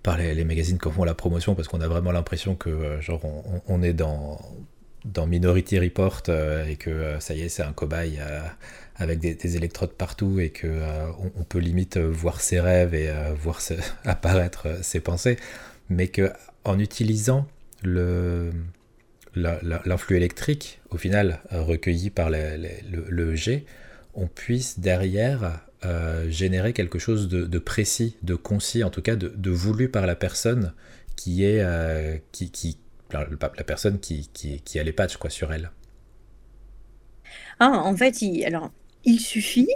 par les, magazines qui font la promotion, parce qu'on a vraiment l'impression que genre on, est dans, dans Minority Report et que ça y est, c'est un cobaye avec des, électrodes partout et que on, peut limite voir ses rêves et voir apparaître ses pensées, mais que en utilisant le l'influx électrique, au final, euh, recueilli par le, G, on puisse derrière euh, générer quelque chose de, précis, de concis, en tout cas de, voulu par la personne qui est euh, qui, qui la, personne qui, qui, a les patchs quoi sur elle. Ah, en fait, il, alors il suffit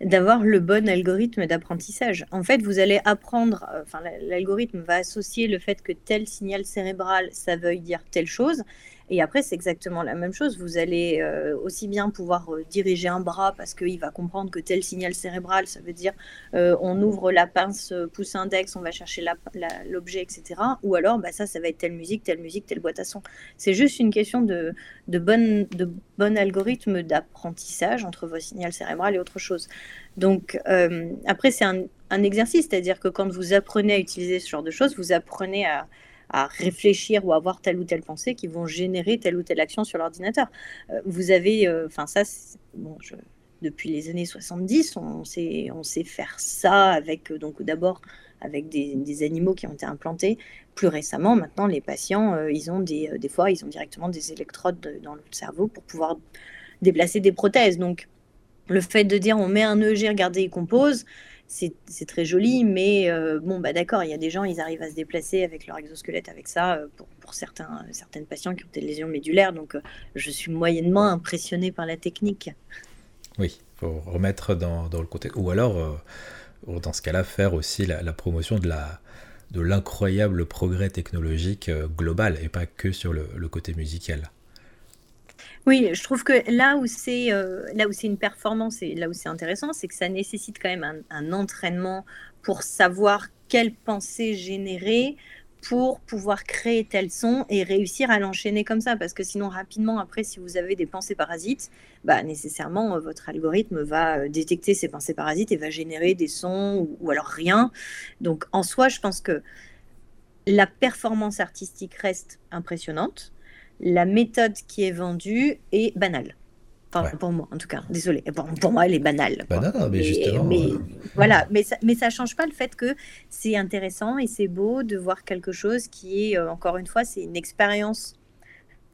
d'avoir le bon algorithme d'apprentissage. En fait, vous allez apprendre, enfin l'algorithme va associer le fait que tel signal cérébral, ça veuille dire telle chose, et après, c'est exactement la même chose. Vous allez euh, aussi bien pouvoir euh, diriger un bras parce qu'il va comprendre que tel signal cérébral, ça veut dire euh, on ouvre la pince pouce index, on va chercher l'objet, etc. Ou alors, bah, ça, ça va être telle musique, telle musique, telle boîte à son. C'est juste une question de, de, bon, de bon algorithme d'apprentissage entre vos signaux cérébral et autre chose. Donc, après, c'est un, un exercice, c'est-à-dire que quand vous apprenez à utiliser ce genre de choses, vous apprenez à à réfléchir ou avoir telle ou telle pensée qui vont générer telle ou telle action sur l'ordinateur. Euh, vous avez, euh, enfin ça, bon, depuis les années 70, on sait, on sait faire ça avec, euh, donc d'abord avec des, animaux qui ont été implantés. Plus récemment, maintenant, les patients, ils ont des, des fois, ils ont directement des électrodes dans le cerveau pour pouvoir déplacer des prothèses. Donc, le fait de dire on met un EG, regardez, il compose, c'est très joli, mais euh, bon, bah d'accord, il y a des gens, ils arrivent à se déplacer avec leur exosquelette avec ça, euh, pour, certains, certaines patients qui ont des lésions médulaires, donc euh, je suis moyennement impressionné par la technique. Oui, faut remettre dans, le côté, ou alors, dans ce cas-là, faire aussi la, promotion de la de l'incroyable progrès technologique global et pas que sur le côté musical. Oui, je trouve que là où c'est euh, là où c'est une performance et là où c'est intéressant, c'est que ça nécessite quand même un, entraînement pour savoir quelle pensée générer pour pouvoir créer tel son et réussir à l'enchaîner comme ça. Parce que sinon, rapidement, après, si vous avez des pensées parasites, bah, nécessairement, euh, votre algorithme va euh, détecter ces pensées parasites et va générer des sons ou alors rien. Donc, en soi, je pense que la performance artistique reste impressionnante la méthode qui est vendue est banale. Pour moi, en tout cas. Désolé. pour moi, elle est banale. Bah non, mais justement. Euh, voilà, mais ça, mais ça change pas le fait que c'est intéressant et c'est beau de voir quelque chose qui est, euh, encore une fois, c'est une expérience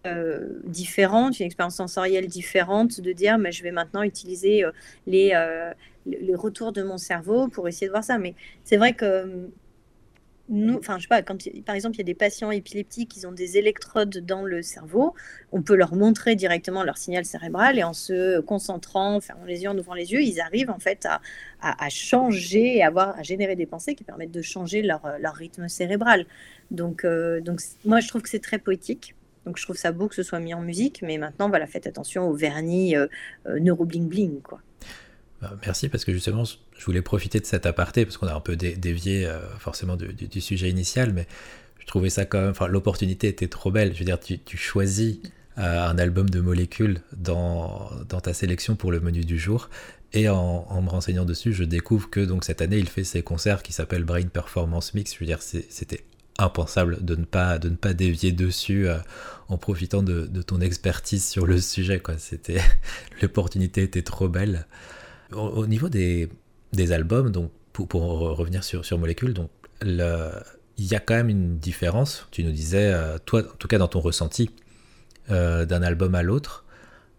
euh, différente, une expérience sensorielle différente, de dire, mais je vais maintenant utiliser les, les retours de mon cerveau pour essayer de voir ça. Mais c'est vrai que nous, pas, par exemple il y a des patients épileptiques, ils ont des électrodes dans le cerveau, on peut leur montrer directement leur signal cérébral et en se concentrant, en fermant les yeux, en ouvrant les yeux, ils arrivent en fait à, changer, à, avoir, à générer des pensées qui permettent de changer leur, leur rythme cérébral. Donc, euh, moi je trouve que c'est très poétique. Donc je trouve ça beau que ce soit mis en musique, mais maintenant voilà, faites attention au vernis euh, euh neurobling bling quoi. Bah, merci parce que justement, je voulais profiter de cet aparté parce qu'on a un peu dévié euh, forcément du, sujet initial, mais je trouvais ça quand même, enfin l'opportunité était trop belle. Je veux dire, tu, choisis euh, un album de molécules dans, ta sélection pour le menu du jour. Et en, me renseignant dessus, je découvre que donc cette année, il fait ses concerts qui s'appellent Brain Performance Mix. Je veux dire, c'était impensable de ne pas, de ne pas dévier dessus euh, en profitant de, de, ton expertise sur le sujet. L'opportunité était trop belle. Au, niveau des, albums, donc pour, revenir sur, Molécule, donc il y a quand même une différence. Tu nous disais, euh, toi, en tout cas dans ton ressenti, euh, d'un album à l'autre.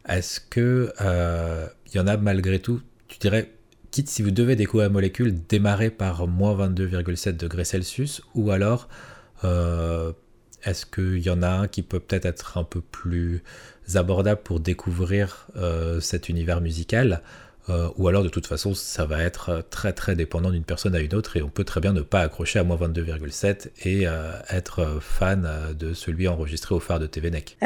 Est-ce que euh, y en a malgré tout, tu dirais, quitte si vous devez découvrir Molécule, démarrer par moins 22,7 degrés Celsius, ou alors est-ce qu'il y en a un qui peut peut-être être un peu plus abordable pour découvrir cet univers musical? Euh, ou alors de toute façon ça va être euh, très très dépendant d'une personne à une autre et on peut très bien ne pas accrocher à moins 22,7 et euh, être fan de celui enregistré au phare de TVNEC.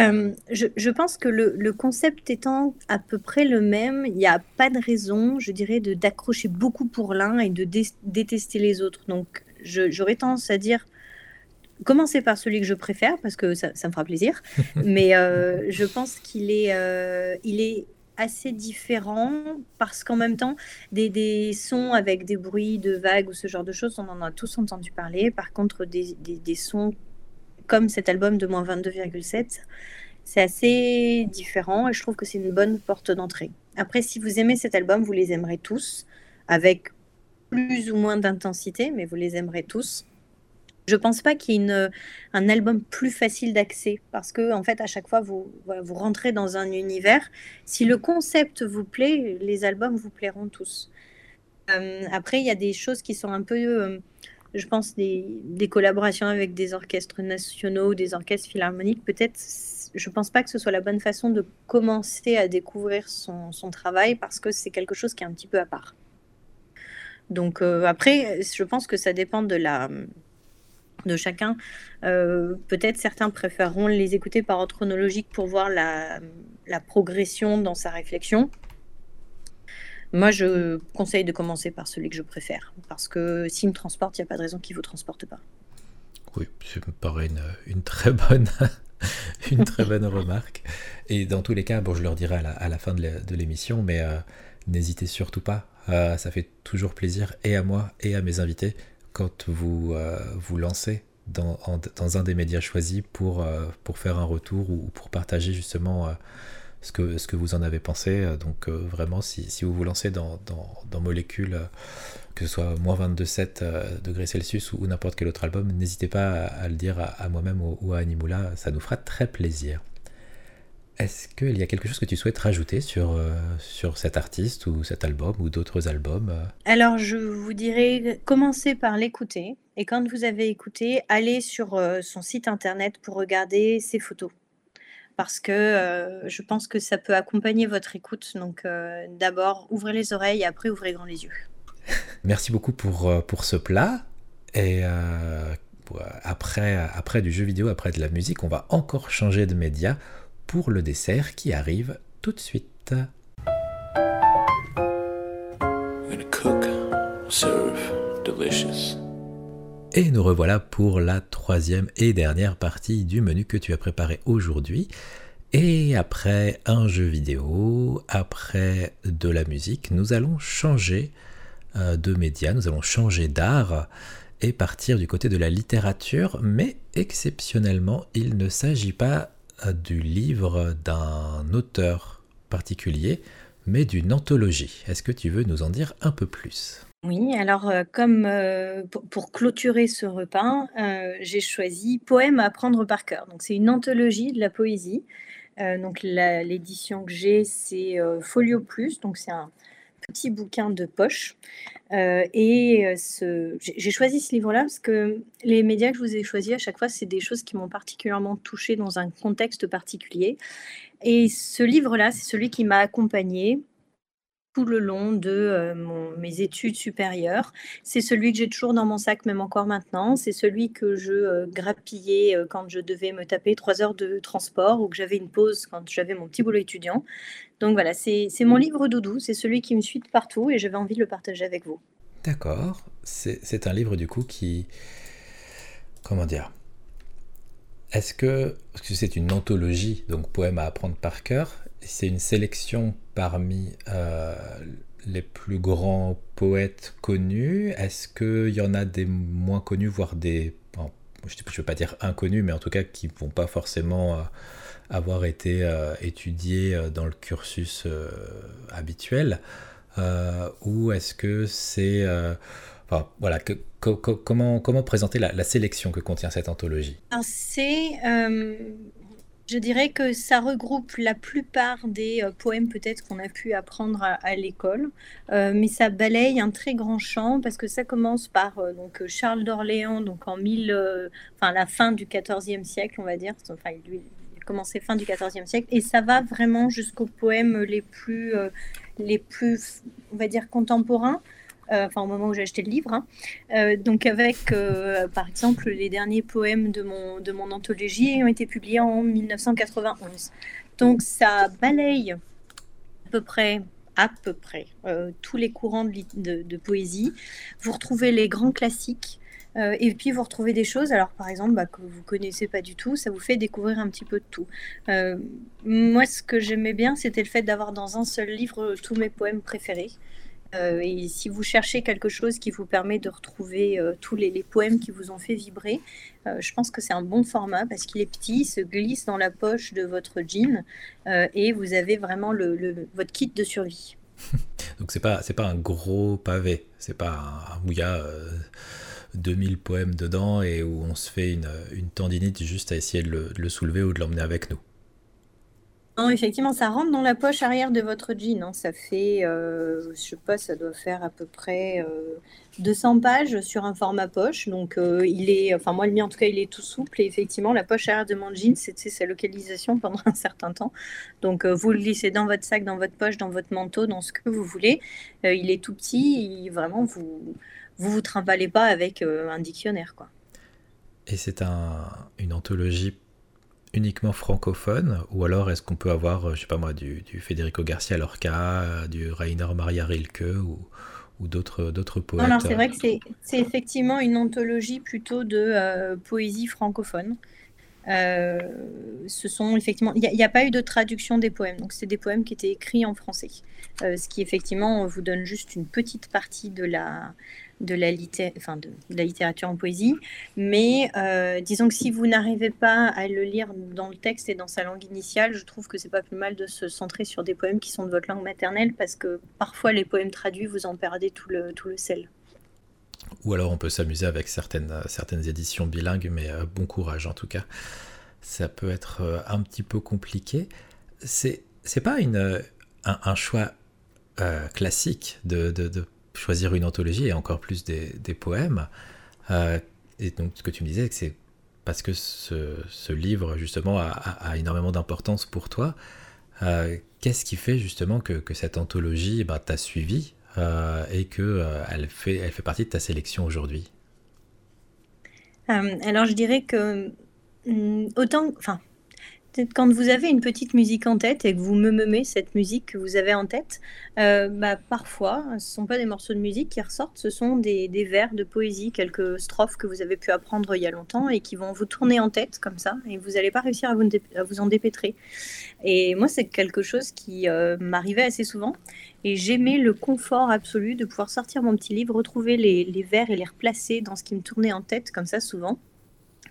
Je, je, pense que le, le, concept étant à peu près le même, il n'y a pas de raison, je dirais, d'accrocher beaucoup pour l'un et de détester les autres. Donc j'aurais tendance à dire commencer par celui que je préfère parce que ça, ça me fera plaisir. Mais je pense qu'il est, il est assez différent parce qu'en même temps, des, des, sons avec des bruits de vagues ou ce genre de choses, on en a tous entendu parler. Par contre, des, des, sons comme cet album de moins 22,7, c'est assez différent et je trouve que c'est une bonne porte d'entrée. Après, si vous aimez cet album, vous les aimerez tous avec plus ou moins d'intensité, mais vous les aimerez tous. Je pense pas qu'il y ait un album plus facile d'accès parce que en fait à chaque fois vous vous rentrez dans un univers. Si le concept vous plaît, les albums vous plairont tous. Euh, après il y a des choses qui sont un peu, euh, je pense des, des, collaborations avec des orchestres nationaux, des orchestres philharmoniques. Peut-être, je pense pas que ce soit la bonne façon de commencer à découvrir son, son travail parce que c'est quelque chose qui est un petit peu à part. Donc euh, après, je pense que ça dépend de la de chacun. Euh, peut-être certains préféreront les écouter par ordre chronologique pour voir la, progression dans sa réflexion. Moi, je conseille de commencer par celui que je préfère, parce que s'il me transporte, il n'y a pas de raison qu'il ne vous transporte pas. Oui, ça me paraît une, très bonne, une très bonne remarque. Et dans tous les cas, bon, je leur dirai à la, fin de l'émission, mais euh, n'hésitez surtout pas. Euh, ça fait toujours plaisir, et à moi, et à mes invités, quand vous euh, vous lancez dans, un des médias choisis pour, euh, pour faire un retour ou, pour partager justement euh, ce, que, ce que vous en avez pensé. Donc vraiment, si, si, vous vous lancez dans, dans, Molécule, que ce soit moins 22,7 degrés Celsius ou, n'importe quel autre album, n'hésitez pas à, le dire à, moi-même ou, à Animoula, ça nous fera très plaisir. Est-ce qu'il y a quelque chose que tu souhaites rajouter sur, euh, sur cet artiste ou cet album ou d'autres albums euh Alors, je vous dirais, commencez par l'écouter. Et quand vous avez écouté, allez sur euh, son site internet pour regarder ses photos. Parce que je pense que ça peut accompagner votre écoute. Donc, d'abord, ouvrez les oreilles, après, ouvrez grand les yeux. Merci beaucoup pour, pour ce plat. Et après, après du jeu vidéo, après de la musique, on va encore changer de média pour le dessert qui arrive tout de suite. Et nous revoilà pour la troisième et dernière partie du menu que tu as préparé aujourd'hui. Et après un jeu vidéo, après de la musique, nous allons changer euh, de média, nous allons changer d'art et partir du côté de la littérature, mais exceptionnellement, il ne s'agit pas du livre d'un auteur particulier, mais d'une anthologie. Est-ce que tu veux nous en dire un peu plus? Oui, alors euh, comme euh, pour, clôturer ce repas, euh, j'ai choisi Poème à apprendre par cœur. Donc c'est une anthologie de la poésie. donc l'édition que j'ai, c'est Folio Plus, donc c'est un petit bouquin de poche. Euh, et euh, ce, j'ai choisi ce livre-là parce que les médias que je vous ai choisis à chaque fois, c'est des choses qui m'ont particulièrement touché dans un contexte particulier. Et ce livre-là, c'est celui qui m'a accompagné tout le long de euh, mes études supérieures. C'est celui que j'ai toujours dans mon sac, même encore maintenant. C'est celui que je grappillais quand je devais me taper trois heures de transport ou que j'avais une pause quand j'avais mon petit boulot étudiant. Donc voilà, c'est mon livre doudou, c'est celui qui me suit partout et j'avais envie de le partager avec vous. D'accord, c'est un livre du coup qui... Comment dire Est-ce que... Parce que c'est une anthologie, donc poème à apprendre par cœur, c'est une sélection parmi euh, les plus grands poètes connus. Est-ce qu'il y en a des moins connus, voire des... je ne veux pas dire inconnus, mais en tout cas qui ne vont pas forcément... Euh, avoir été euh, étudié euh, dans le cursus habituel ou est-ce que c'est enfin, voilà comment comment présenter la, sélection que contient cette anthologie? C'est je dirais que ça regroupe la plupart des poèmes peut-être qu'on a pu apprendre à, l'école, mais ça balaye un très grand champ parce que ça commence par donc Charles d'Orléans, donc en 1000, enfin la fin du XIVe siècle, on va dire. Enfin, lui, commencé fin du XIVe siècle, et ça va vraiment jusqu'aux poèmes les plus, euh, les plus, on va dire, contemporains. Euh, enfin au moment où j'ai acheté le livre. Hein. Euh, donc avec, par exemple, les derniers poèmes de mon, de mon anthologie ont été publiés en 1991. Donc ça balaye à peu près à peu près tous les courants de, poésie. Vous retrouvez les grands classiques, euh, et puis vous retrouvez des choses, alors par exemple, bah, que vous connaissez pas du tout, ça vous fait découvrir un petit peu de tout. Euh, moi, ce que j'aimais bien, c'était le fait d'avoir dans un seul livre tous mes poèmes préférés. Euh, et si vous cherchez quelque chose qui vous permet de retrouver tous les, poèmes qui vous ont fait vibrer, je pense que c'est un bon format parce qu'il est petit, il se glisse dans la poche de votre jean et vous avez vraiment le, votre kit de survie. Donc c'est pas c'est pas un gros pavé, c'est pas un, un mouilla 2000 poèmes dedans et où on se fait une tendinite juste à essayer de le, soulever ou de l'emmener avec nous. Non, effectivement, ça rentre dans la poche arrière de votre jean. Hein. Ça fait, euh, je sais pas, ça doit faire à peu près 200 euh, pages sur un format poche. Donc, euh, il est, enfin, moi, le mien, en tout cas, il est tout souple. Et effectivement, la poche arrière de mon jean, c'est sa localisation pendant un certain temps. Donc, vous le glissez dans votre sac, dans votre poche, dans votre manteau, dans ce que vous voulez. il est tout petit. vraiment, vous, vous vous trimballez pas avec euh, un dictionnaire, quoi. Et c'est un, une anthologie uniquement francophone ou alors est-ce qu'on peut avoir, euh, je sais pas moi, du, Federico Garcia Lorca, du Rainer Maria Rilke ou, ou d'autres, d'autres poètes Alors c'est vrai que c'est, effectivement une anthologie plutôt de euh, poésie francophone. ce sont effectivement, il n'y a, pas eu de traduction des poèmes, donc c'est des poèmes qui étaient écrits en français, ce qui effectivement vous donne juste une petite partie de la, de la, de, littérature en poésie. Mais euh, disons que si vous n'arrivez pas à le lire dans le texte et dans sa langue initiale, je trouve que c'est pas plus mal de se centrer sur des poèmes qui sont de votre langue maternelle parce que parfois les poèmes traduits, vous en perdez tout le, tout le sel. Ou alors on peut s'amuser avec certaines, certaines éditions bilingues, mais euh, bon courage en tout cas. Ça peut être euh, un petit peu compliqué. c'est c'est pas une, un, choix classique de, de, choisir une anthologie et encore plus des, poèmes. Euh, et donc, ce que tu me disais, c'est parce que ce, livre, justement, a, énormément d'importance pour toi. Euh, qu'est-ce qui fait, justement, que, cette anthologie bah, t'a suivi et qu'elle elle fait, elle fait partie de ta sélection aujourd'hui? Alors, je dirais que hum, autant, enfin, quand vous avez une petite musique en tête et que vous me meumez cette musique que vous avez en tête, euh, bah, parfois, ce ne sont pas des morceaux de musique qui ressortent, ce sont des, vers de poésie, quelques strophes que vous avez pu apprendre il y a longtemps et qui vont vous tourner en tête comme ça, et vous n'allez pas réussir à vous, à vous, en dépêtrer. Et moi, c'est quelque chose qui euh, m'arrivait assez souvent, et j'aimais le confort absolu de pouvoir sortir mon petit livre, retrouver les, les vers et les replacer dans ce qui me tournait en tête comme ça souvent.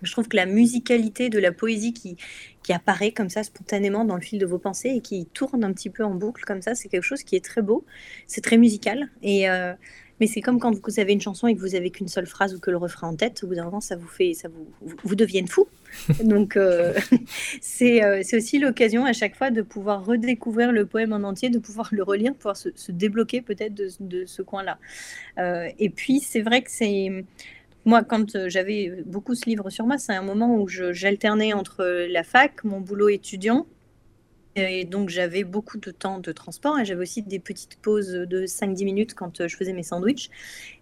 Je trouve que la musicalité de la poésie qui, qui apparaît comme ça spontanément dans le fil de vos pensées et qui tourne un petit peu en boucle comme ça, c'est quelque chose qui est très beau, c'est très musical. Et, euh, mais c'est comme quand vous avez une chanson et que vous avez qu'une seule phrase ou que le refrain en tête, au bout d'un moment, ça vous fait, ça vous, vous, fou. Donc euh, euh, c'est aussi l'occasion à chaque fois de pouvoir redécouvrir le poème en entier, de pouvoir le relire, de pouvoir se, se débloquer peut-être de, de, ce coin-là. et puis c'est vrai que c'est moi, quand euh, j'avais beaucoup ce livre sur moi, c'est un moment où j'alternais entre la fac, mon boulot étudiant, et donc j'avais beaucoup de temps de transport et j'avais aussi des petites pauses de 5-10 minutes quand euh, je faisais mes sandwichs.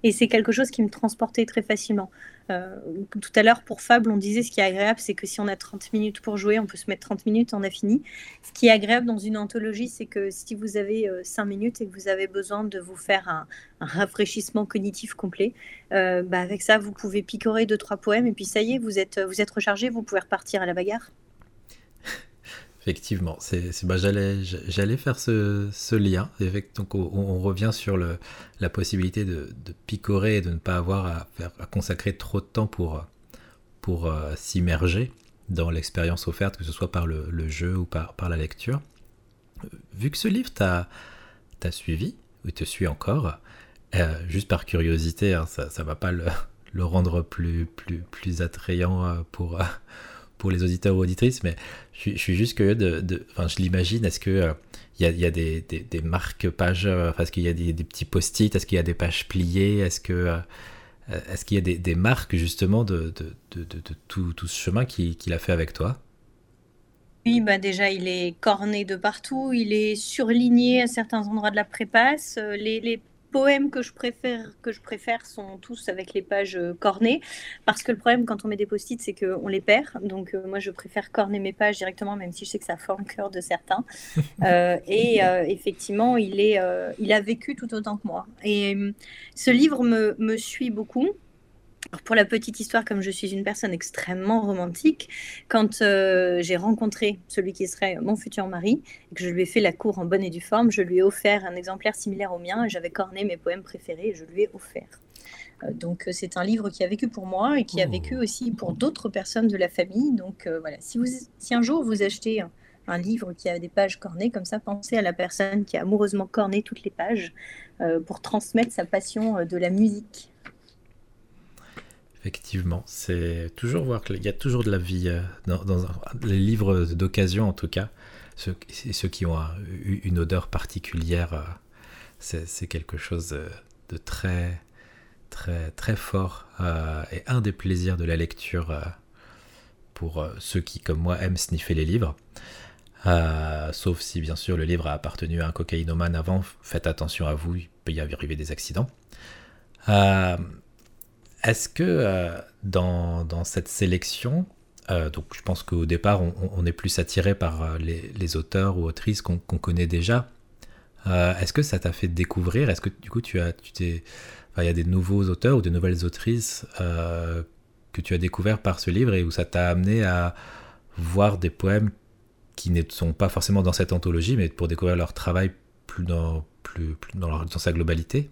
Et c'est quelque chose qui me transportait très facilement. Euh, tout à l'heure, pour Fable, on disait ce qui est agréable, c'est que si on a 30 minutes pour jouer, on peut se mettre 30 minutes, on a fini. Ce qui est agréable dans une anthologie, c'est que si vous avez 5 euh, minutes et que vous avez besoin de vous faire un, rafraîchissement cognitif complet, bah avec ça, vous pouvez picorer 2-3 poèmes et puis ça y est, vous êtes, vous êtes rechargé, vous pouvez repartir à la bagarre. Effectivement, c'est, bah, j'allais, j'allais faire ce, lien. Donc on, revient sur la possibilité de, picorer et de ne pas avoir à, consacrer trop de temps pour, pour euh, s'immerger dans l'expérience offerte, que ce soit par le, jeu ou par, la lecture. Vu que ce livre t'a, suivi, ou te suit encore, euh, juste par curiosité, hein, ça ne va pas le, rendre plus, plus, plus attrayant euh, pour les auditeurs ou auditrices, mais je, suis juste curieux de, je l'imagine, est-ce que euh, il y, a, des, marques pages, euh, est-ce qu'il y a des, petits post-it, est-ce qu'il y a des pages pliées, est-ce que euh, est-ce qu'il y a des, marques justement de, tout, ce chemin qu'il a fait avec toi? Oui, bah déjà, il est corné de partout, il est surligné à certains endroits de la prépasse. Les poèmes que je préfère que je préfère sont tous avec les pages euh, cornées. Parce que le problème quand on met des post-it c'est qu'on les perd. Donc euh, moi je préfère corner mes pages directement même si je sais que ça forme le cœur de certains. Euh, et effectivement il est il a vécu tout autant que moi. Et ce livre me, me suit beaucoup pour la petite histoire, comme je suis une personne extrêmement romantique, quand euh, j'ai rencontré celui qui serait mon futur mari et que je lui ai fait la cour en bonne et due forme, je lui ai offert un exemplaire similaire au mien et j'avais corné mes poèmes préférés et je lui ai offert. Euh, donc euh, c'est un livre qui a vécu pour moi et qui a oh. vécu aussi pour d'autres personnes de la famille. Donc voilà, si, vous, si un jour vous achetez un, livre qui a des pages cornées comme ça, pensez à la personne qui a amoureusement corné toutes les pages pour transmettre sa passion de la musique. Effectivement, c'est toujours voir qu'il y a toujours de la vie euh, dans, les livres d'occasion en tout cas. Ceux, qui ont une odeur particulière, euh, c'est quelque chose de, très très très fort euh, et un des plaisirs de la lecture pour ceux qui comme moi aiment sniffer les livres. sauf si bien sûr le livre a appartenu à un cocaïnomane avant, faites attention à vous, il peut y arriver des accidents. Est-ce que euh, dans, dans, cette sélection, euh, donc je pense qu'au départ on, est plus attiré par euh, les, auteurs ou autrices qu'on connaît déjà. Est-ce que ça t'a fait découvrir? Est-ce que du coup tu as, tu t'es, il y a des nouveaux auteurs ou des nouvelles autrices que tu as découvert par ce livre et où ça t'a amené à voir des poèmes qui ne sont pas forcément dans cette anthologie, mais pour découvrir leur travail plus dans, plus, dans, dans sa globalité?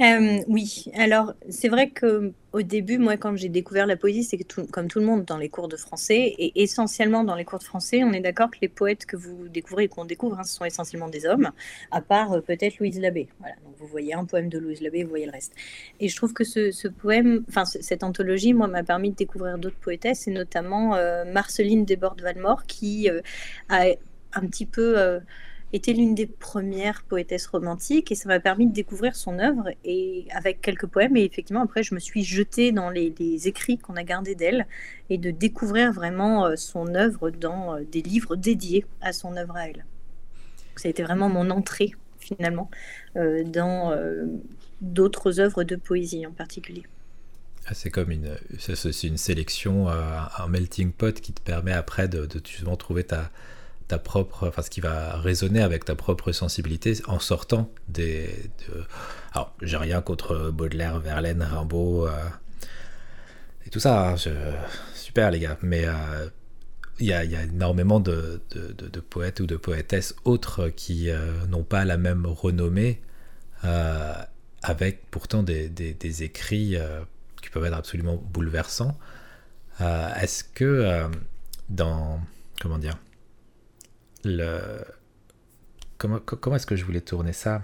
Euh, oui, alors c'est vrai que au début, moi, quand j'ai découvert la poésie, c'est que comme tout le monde dans les cours de français, et essentiellement dans les cours de français, on est d'accord que les poètes que vous découvrez et qu'on découvre, hein, ce sont essentiellement des hommes, à part euh, peut-être Louise Labbé. Voilà, donc vous voyez un poème de Louise Labbé, vous voyez le reste. Et je trouve que ce, poème, enfin cette anthologie, moi, m'a permis de découvrir d'autres poétesses, et notamment euh, Marceline Desbordes-Valmore, qui a un petit peu était l'une des premières poétesses romantiques et ça m'a permis de découvrir son œuvre et avec quelques poèmes et effectivement après je me suis jetée dans les, écrits qu'on a gardés d'elle et de découvrir vraiment euh, son œuvre dans euh, des livres dédiés à son œuvre à elle. Ça a été vraiment mon entrée finalement euh, dans d'autres œuvres de poésie en particulier. Ah, c'est comme une, c'est une sélection, un melting pot qui te permet après de, de justement trouver ta, ta propre, enfin ce qui va résonner avec ta propre sensibilité en sortant des. alors, j'ai rien contre Baudelaire, Verlaine, Rimbaud euh, et tout ça. Hein, super les gars, mais euh, il y, a, énormément de, poètes ou de poétesses autres qui euh, n'ont pas la même renommée, avec pourtant des, des écrits qui peuvent être absolument bouleversants. Est-ce que dans comment dire comment, est-ce que je voulais tourner ça?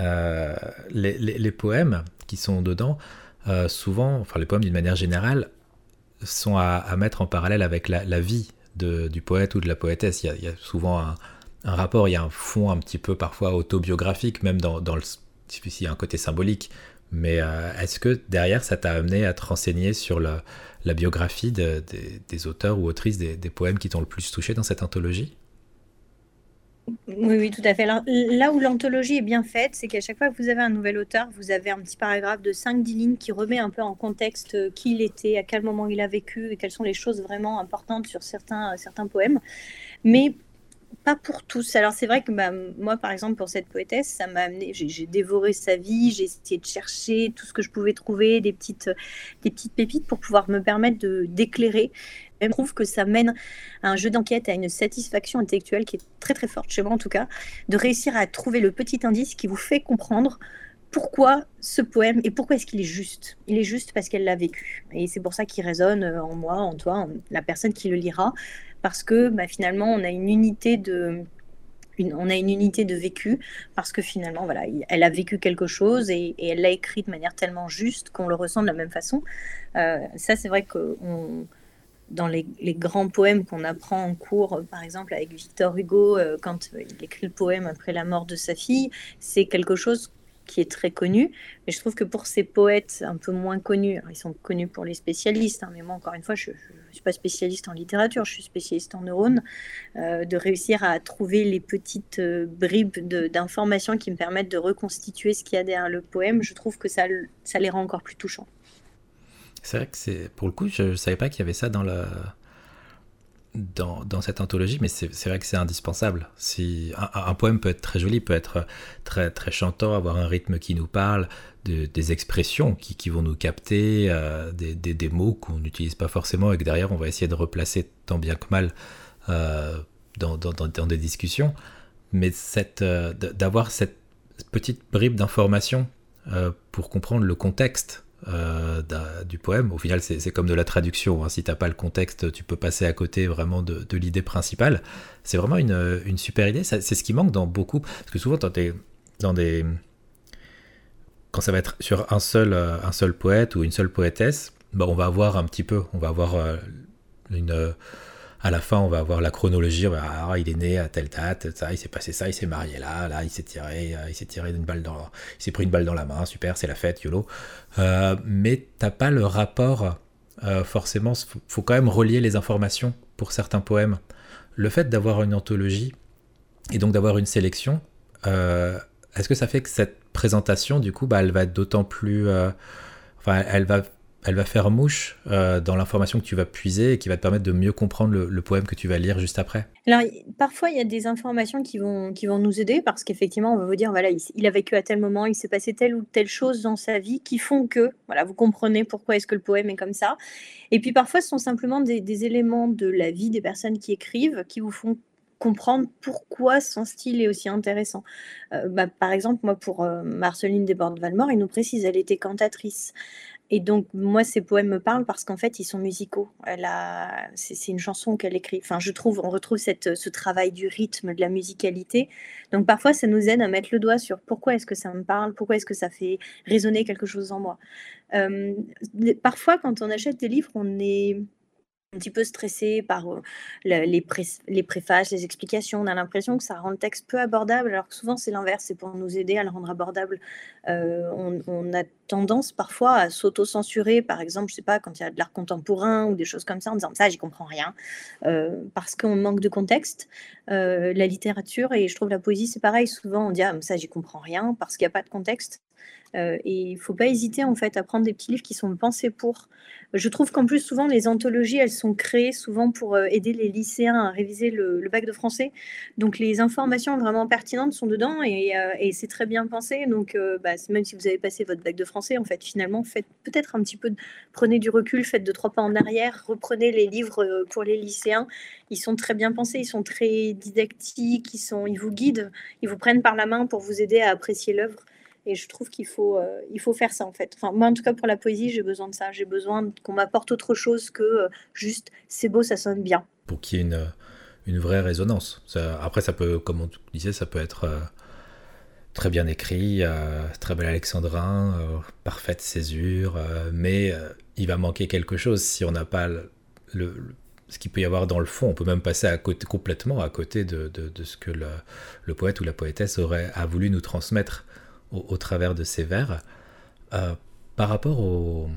Euh, les, poèmes qui sont dedans, euh, souvent, enfin les poèmes d'une manière générale, sont à, mettre en parallèle avec la, vie du poète ou de la poétesse. Il y a, souvent un, rapport, il y a un fond un petit peu parfois autobiographique, même dans, le... S'il y a un côté symbolique, mais euh, est-ce que derrière ça t'a amené à te renseigner sur la, biographie de, des auteurs ou autrices des, des poèmes qui t'ont le plus touché dans cette anthologie? Oui, oui, tout à fait. là où l'anthologie est bien faite, c'est qu'à chaque fois que vous avez un nouvel auteur, vous avez un petit paragraphe de 5-10 lignes qui remet un peu en contexte euh, qui il était, à quel moment il a vécu et quelles sont les choses vraiment importantes sur certains, certains poèmes. Mais pas pour tous. Alors c'est vrai que bah, moi, par exemple, pour cette poétesse, ça m'a amené, j'ai dévoré sa vie, j'ai essayé de chercher tout ce que je pouvais trouver, des petites, des petites pépites pour pouvoir me permettre d'éclairer je trouve que ça mène à un jeu d'enquête, à une satisfaction intellectuelle qui est très très forte, chez moi en tout cas, de réussir à trouver le petit indice qui vous fait comprendre pourquoi ce poème et pourquoi est-ce qu'il est juste. Il est juste parce qu'elle l'a vécu. Et c'est pour ça qu'il résonne en moi, en toi, en la personne qui le lira, parce que bah, finalement, on a une unité de... on a une unité de vécu parce que finalement, voilà, elle a vécu quelque chose et, elle l'a écrit de manière tellement juste qu'on le ressent de la même façon. Euh, ça, c'est vrai qu'on dans les, grands poèmes qu'on apprend en cours, par exemple avec Victor Hugo, euh, quand il écrit le poème après la mort de sa fille, c'est quelque chose qui est très connu. Mais je trouve que pour ces poètes un peu moins connus, ils sont connus pour les spécialistes, hein, mais moi, encore une fois, je ne suis pas spécialiste en littérature, je suis spécialiste en neurones, de réussir à trouver les petites bribes d'informations qui me permettent de reconstituer ce qu'il y a derrière le poème, je trouve que ça, ça les rend encore plus touchants. C'est vrai que c'est. Pour le coup, je ne savais pas qu'il y avait ça dans, le, dans, cette anthologie, mais c'est vrai que c'est indispensable. Si, un, poème peut être très joli, peut être très, très chantant, avoir un rythme qui nous parle, des expressions qui, qui, vont nous capter, euh, des, des, mots qu'on n'utilise pas forcément et que derrière on va essayer de replacer tant bien que mal euh, dans, dans, dans, des discussions. Mais euh, d'avoir cette petite bribe d'information pour comprendre le contexte euh, du poème. Au final, c'est comme de la traduction. Hein. Si t'as pas le contexte, tu peux passer à côté vraiment de, l'idée principale. C'est vraiment une, super idée. C'est ce qui manque dans beaucoup. Parce que souvent, quand es dans des. Quand ça va être sur un seul, euh, un seul poète ou une seule poétesse, bah, on va avoir un petit peu. On va avoir euh, une à la fin, on va avoir la chronologie. ah, il est né à telle date, ça, il s'est passé ça, il s'est marié là, là, il s'est tiré, euh, il s'est tiré une balle dans, il s'est pris une balle dans la main, super, c'est la fête, yolo. Euh, mais t'as pas le rapport. Euh, forcément, faut quand même relier les informations pour certains poèmes. Le fait d'avoir une anthologie et donc d'avoir une sélection, est-ce que ça fait que cette présentation, du coup, bah, elle va être d'autant plus, enfin, elle va elle va faire mouche euh, dans l'information que tu vas puiser et qui va te permettre de mieux comprendre le, poème que tu vas lire juste après Alors, parfois, il y a des informations qui vont, qui vont nous aider parce qu'effectivement, on va vous dire, voilà, il, a vécu à tel moment, il s'est passé telle ou telle chose dans sa vie qui font que, voilà, vous comprenez pourquoi est-ce que le poème est comme ça. Et puis parfois, ce sont simplement des, éléments de la vie des personnes qui écrivent qui vous font comprendre pourquoi son style est aussi intéressant. Euh, bah, par exemple, moi, pour euh, Marceline Desbordes-Valmore, il nous précise, elle était cantatrice. Et donc, moi, ces poèmes me parlent parce qu'en fait, ils sont musicaux. A... c'est, une chanson qu'elle écrit. Enfin, je trouve, on retrouve ce travail du rythme, de la musicalité. Donc, parfois, ça nous aide à mettre le doigt sur pourquoi est-ce que ça me parle, pourquoi est-ce que ça fait résonner quelque chose en moi. Euh, parfois, quand on achète des livres, on est un petit peu stressé par les, préfaces, les explications. On a l'impression que ça rend le texte peu abordable, alors que souvent c'est l'inverse, c'est pour nous aider à le rendre abordable. on, a tendance parfois à s'auto-censurer, par exemple, je sais pas, quand il y a de l'art contemporain ou des choses comme ça, en disant ça, j'y comprends rien, parce qu'on manque de contexte. la littérature et je trouve la poésie, c'est pareil, souvent on dit ah, ça, j'y comprends rien, parce qu'il n'y a pas de contexte. Euh, et il ne faut pas hésiter en fait à prendre des petits livres qui sont pensés pour. Je trouve qu'en plus souvent les anthologies elles sont créées souvent pour euh, aider les lycéens à réviser le, bac de français. Donc les informations vraiment pertinentes sont dedans et, euh, c'est très bien pensé. Donc bah, même si vous avez passé votre bac de français en fait finalement faites peut-être un petit peu, prenez du recul, faites deux trois pas en arrière, reprenez les livres pour les lycéens. Ils sont très bien pensés, ils sont très didactiques, ils sont, ils vous guident, ils vous prennent par la main pour vous aider à apprécier l'œuvre. Et je trouve qu'il faut, euh, il faut faire ça en fait. Moi, en tout cas, pour la poésie, j'ai besoin de ça. J'ai besoin qu'on m'apporte autre chose que euh, juste c'est beau, ça sonne bien. Pour qu'il y ait une, une vraie résonance. Après, ça peut, comme on disait, ça peut être euh, très bien écrit, très bel alexandrin, parfaite césure, mais il va manquer quelque chose si on n'a pas le, ce qu'il peut y avoir dans le fond. On peut même passer à côté, complètement à côté de, de, de ce que le, le, poète ou la poétesse aurait a voulu nous transmettre au, travers de ces vers. Euh, par rapport au,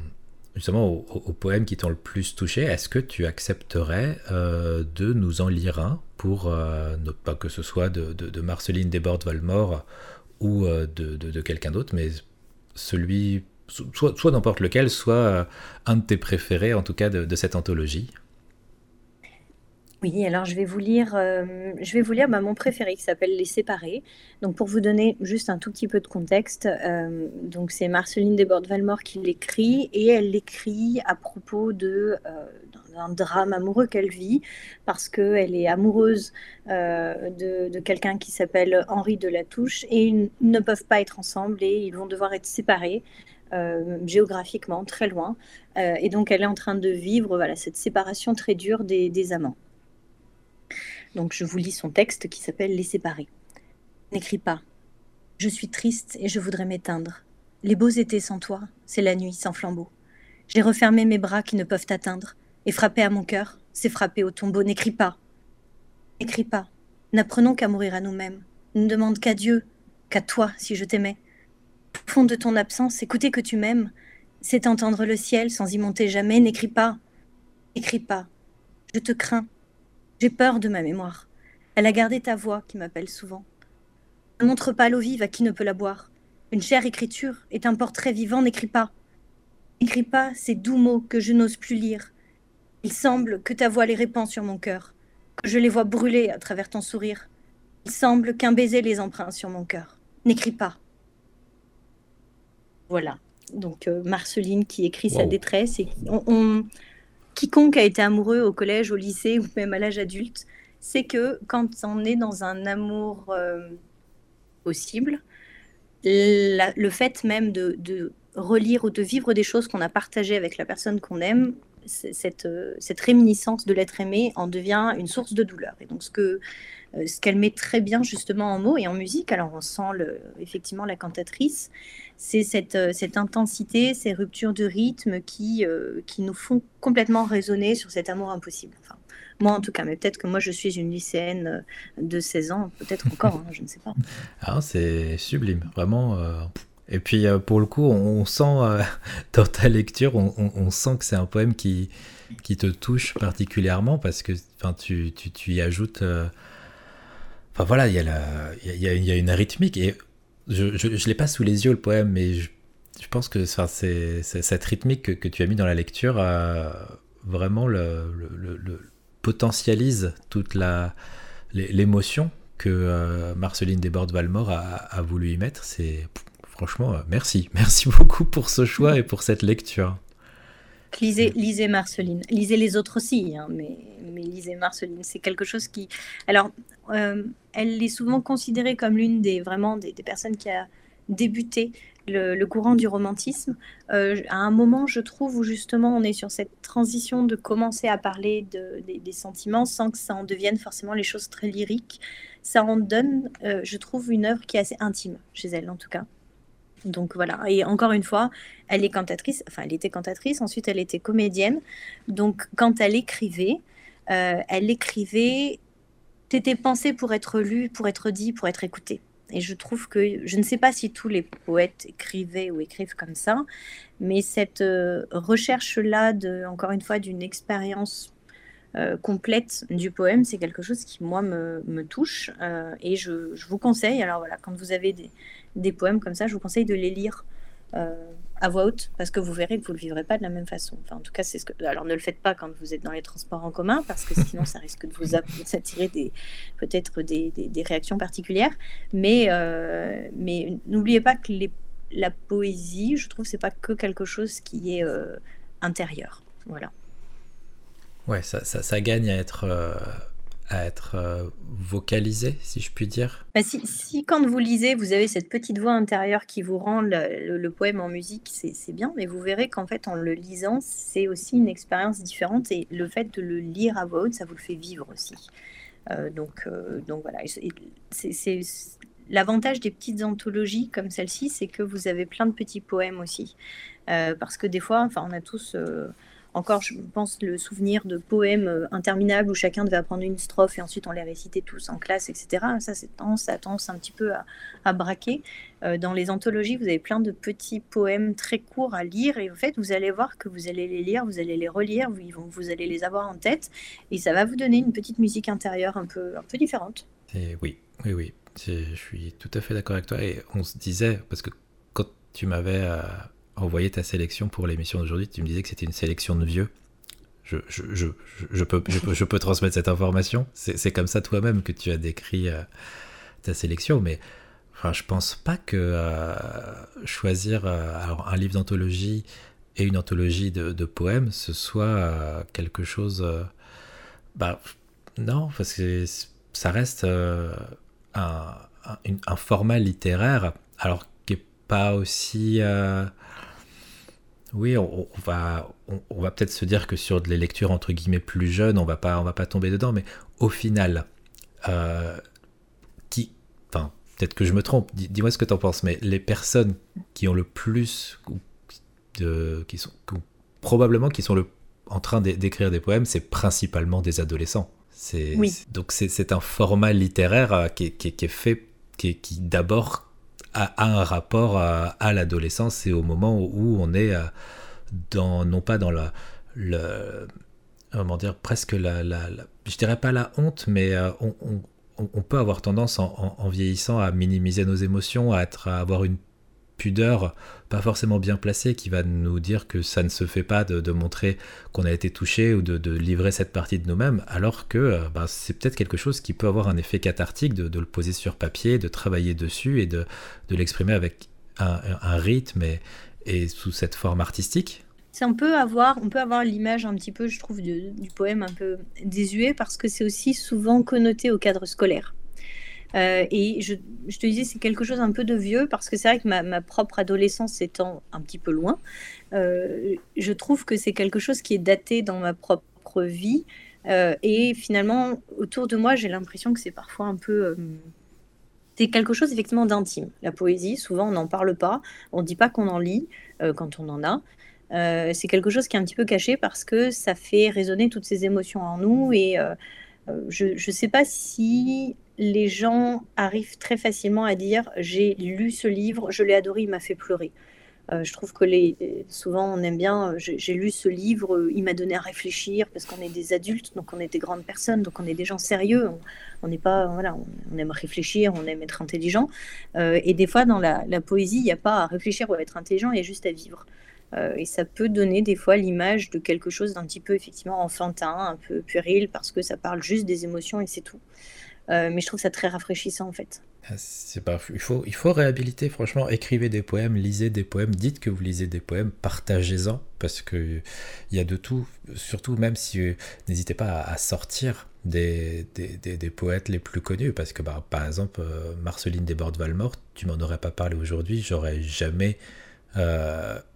justement aux, poèmes qui t'ont le plus touché, est-ce que tu accepterais euh, de nous en lire un pour, euh, pas que ce soit de Marceline Desbordes-Valmore ou de, quelqu'un d'autre, mais celui, soit, soit n'importe lequel, soit un de tes préférés en tout cas de cette anthologie? Oui, alors je vais vous lire, euh, je vais vous lire bah, mon préféré qui s'appelle Les Séparés. Donc pour vous donner juste un tout petit peu de contexte, euh, donc c'est Marceline Desbordes-Valmore qui l'écrit et elle l'écrit à propos de euh, d'un drame amoureux qu'elle vit parce qu'elle est amoureuse de, de quelqu'un qui s'appelle Henri de la Touche et ils ne peuvent pas être ensemble et ils vont devoir être séparés. géographiquement très loin et donc elle est en train de vivre voilà cette séparation très dure des amants. Donc je vous lis son texte qui s'appelle Les séparés. N'écris pas. Je suis triste et je voudrais m'éteindre. Les beaux étés sans toi, c'est la nuit sans flambeau. J'ai refermé mes bras qui ne peuvent t'atteindre, et frapper à mon cœur, c'est frapper au tombeau. N'écris pas. N'écris pas. N'apprenons qu'à mourir à nous-mêmes. Ne demande qu'à Dieu, qu'à toi, si je t'aimais. Au fond de ton absence, écouter que tu m'aimes, c'est entendre le ciel sans y monter jamais. N'écris pas. N'écris pas. Je te crains. J'ai peur de ma mémoire. Elle a gardé ta voix qui m'appelle souvent. Ne montre pas l'eau vive à qui ne peut la boire. Une chère écriture est un portrait vivant, n'écris pas. N'écris pas ces doux mots que je n'ose plus lire. Il semble que ta voix les répand sur mon cœur, que je les vois brûler à travers ton sourire. Il semble qu'un baiser les emprunte sur mon cœur. N'écris pas. Voilà. Donc euh, Marceline qui écrit sa détresse et on, quiconque a été amoureux au collège, au lycée ou même à l'âge adulte, c'est que quand on est dans un amour euh, possible, le fait même de, relire ou de vivre des choses qu'on a partagées avec la personne qu'on aime, cette, euh, cette réminiscence de l'être aimé en devient une source de douleur. Et donc ce que euh, ce qu'elle met très bien justement en mots et en musique, alors on sent effectivement la cantatrice, c'est cette, euh, cette, intensité, ces ruptures de rythme qui, euh, qui nous font complètement résonner sur cet amour impossible. Enfin, moi en tout cas, mais peut-être que moi je suis une lycéenne de 16 ans, peut-être encore, hein, je ne sais pas. Ah, c'est sublime, vraiment. Et puis pour le coup, on, sent dans ta lecture, on, on sent que c'est un poème qui, qui te touche particulièrement parce que tu, tu, tu y ajoutes Enfin voilà, il y, a y, a, une rythmique et je ne l'ai pas sous les yeux le poème, mais je, pense que c'est cette rythmique que, tu as mis dans la lecture vraiment le, potentialise toute l'émotion que euh, Marceline Desbordes-Valmore a, a, voulu y mettre. C'est franchement, euh, merci. Merci beaucoup pour ce choix et pour cette lecture. Lisez, lisez Marceline. Lisez les autres aussi, hein, mais, mais lisez Marceline. C'est quelque chose qui. Alors, euh, elle est souvent considérée comme l'une des vraiment des, personnes qui a débuté le, courant du romantisme. Euh, à un moment, je trouve, où justement on est sur cette transition de commencer à parler de, des, sentiments sans que ça en devienne forcément les choses très lyriques. Ça en donne, euh, je trouve, une œuvre qui est assez intime chez elle, en tout cas. Donc voilà, et encore une fois, elle est cantatrice, enfin elle était cantatrice, ensuite elle était comédienne. Donc quand elle écrivait, euh, elle écrivait, c'était pensé pour être lu, pour être dit, pour être écouté. Et je trouve que, je ne sais pas si tous les poètes écrivaient ou écrivent comme ça, mais cette euh, recherche-là, de, encore une fois, d'une expérience euh, complète du poème, c'est quelque chose qui, moi, me, me touche. et je, je, vous conseille, alors voilà, quand vous avez des, des poèmes comme ça, je vous conseille de les lire euh, à voix haute parce que vous verrez que vous ne le vivrez pas de la même façon. Enfin, en tout cas, c'est ce que. Alors, ne le faites pas quand vous êtes dans les transports en commun parce que sinon, ça risque de vous attirer des peut-être des, des, réactions particulières. Mais, euh, mais n'oubliez pas que les, la poésie, je trouve, c'est pas que quelque chose qui est euh, intérieur. Voilà. Ouais, ça, ça, gagne à être à être euh, vocalisé, si je puis dire bah, si, quand vous lisez, vous avez cette petite voix intérieure qui vous rend le, poème en musique, c'est bien, mais vous verrez qu'en fait, en le lisant, c'est aussi une expérience différente et le fait de le lire à voix haute, ça vous le fait vivre aussi. Euh, donc, euh, donc voilà, c'est l'avantage des petites anthologies comme celle-ci, c'est que vous avez plein de petits poèmes aussi. parce que des fois, enfin, on a tous encore, je pense, le souvenir de poèmes euh, interminables où chacun devait apprendre une strophe et ensuite on les récitait tous en classe, etc. Ça, c'est tendance, ça tendance un petit peu à, braquer. Euh, dans les anthologies, vous avez plein de petits poèmes très courts à lire et en fait, vous allez voir que vous allez les lire, vous allez les relire, vous, allez les avoir en tête et ça va vous donner une petite musique intérieure un peu, un peu différente. Oui, oui, oui, je suis tout à fait d'accord avec toi et on se disait, parce que quand tu m'avais... Euh, envoyer ta sélection pour l'émission d'aujourd'hui, tu me disais que c'était une sélection de vieux. Je, je, je, je peux, je, peux, transmettre cette information. C'est comme ça toi-même que tu as décrit euh, ta sélection, mais enfin, je pense pas que euh, choisir euh, un livre d'anthologie et une anthologie de, de poèmes, ce soit quelque chose. bah, non, parce que ça reste un, un, un, format littéraire, alors qui n'est pas aussi oui, on, va, on, va peut-être se dire que sur des lectures entre guillemets plus jeunes, on va pas, on va pas tomber dedans, mais au final, euh, qui, enfin, peut-être que je me trompe. Dis-moi ce que tu en penses, mais les personnes qui ont le plus, de, qui sont probablement qui sont le, en train d'écrire des poèmes, c'est principalement des adolescents. C'est, Donc c'est un format littéraire euh, qui, qui, qui est fait, qui, qui d'abord a, un rapport à, l'adolescence et au moment où on est euh, dans, non pas dans la, le, comment dire, presque la, la, je dirais pas la honte, mais euh, on, peut avoir tendance en, vieillissant à minimiser nos émotions, à avoir une pudeur pas forcément bien placée qui va nous dire que ça ne se fait pas de, montrer qu'on a été touché ou de, livrer cette partie de nous-mêmes, alors que euh, bah, c'est peut-être quelque chose qui peut avoir un effet cathartique de, le poser sur papier, de travailler dessus et de, l'exprimer avec un, rythme et, sous cette forme artistique. On peut avoir, on peut avoir l'image un petit peu, je trouve, du poème un peu désuet parce que c'est aussi souvent connoté au cadre scolaire. Euh, et je, te disais, c'est quelque chose un peu de vieux parce que c'est vrai que ma, propre adolescence étant un petit peu loin, euh, je trouve que c'est quelque chose qui est daté dans ma propre vie. Euh, et finalement, autour de moi, j'ai l'impression que c'est parfois un peu. c'est quelque chose effectivement d'intime. La poésie, souvent on n'en parle pas, on ne dit pas qu'on en lit quand on en a. c'est quelque chose qui est un petit peu caché parce que ça fait résonner toutes ces émotions en nous et je ne sais pas si les gens arrivent très facilement à dire j'ai lu ce livre, je l'ai adoré, il m'a fait pleurer. Euh, je trouve que les, souvent on aime bien, j'ai lu ce livre, il m'a donné à réfléchir parce qu'on est des adultes, donc on est des grandes personnes, donc on est des gens sérieux. On n'est pas, voilà, on, aime réfléchir, on aime être intelligent. Euh, et des fois dans la, poésie, il n'y a pas à réfléchir ou à être intelligent, il y a juste à vivre. Euh, et ça peut donner des fois l'image de quelque chose d'un petit peu effectivement enfantin, un peu puéril, parce que ça parle juste des émotions et c'est tout. Euh, mais je trouve ça très rafraîchissant en fait. Ah, pas, il, faut, il faut réhabiliter, franchement, écrivez des poèmes, lisez des poèmes, dites que vous lisez des poèmes, partagez-en, parce qu'il y a de tout, surtout même si euh, n'hésitez pas à, sortir des, des, des, poètes les plus connus, parce que bah, par exemple, euh, Marceline Desbordes-Valmort, tu m'en aurais pas parlé aujourd'hui, j'aurais jamais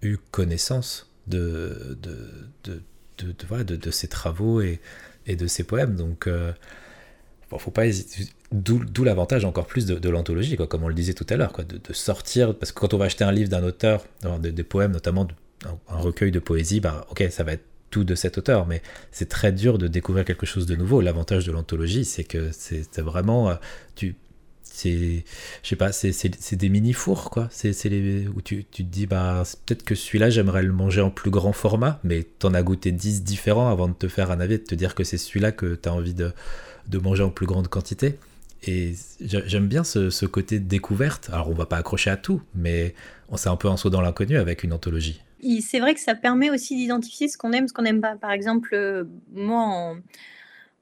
eu connaissance de, de, de, de, de, de ses travaux et, et, de ses poèmes, donc... Faut pas. D'où l'avantage encore plus de, l'anthologie, comme on le disait tout à l'heure, quoi, de, sortir. Parce que quand on va acheter un livre d'un auteur, des, poèmes, notamment un, recueil de poésie, bah, ok, ça va être tout de cet auteur, mais c'est très dur de découvrir quelque chose de nouveau. L'avantage de l'anthologie, c'est que c'est vraiment. Euh, tu, c'est je sais pas c'est des mini fours quoi c'est les où tu, tu, te dis bah peut-être que celui-là j'aimerais le manger en plus grand format mais t'en as goûté 10 différents avant de te faire un avis de te dire que c'est celui-là que tu as envie de, de manger en plus grande quantité. Et j'aime bien ce, côté découverte. Alors on va pas accrocher à tout, mais on s'est un peu un saut dans l'inconnu avec une anthologie. C'est vrai que ça permet aussi d'identifier ce qu'on aime, ce qu'on n'aime pas. Par exemple, euh, moi, en,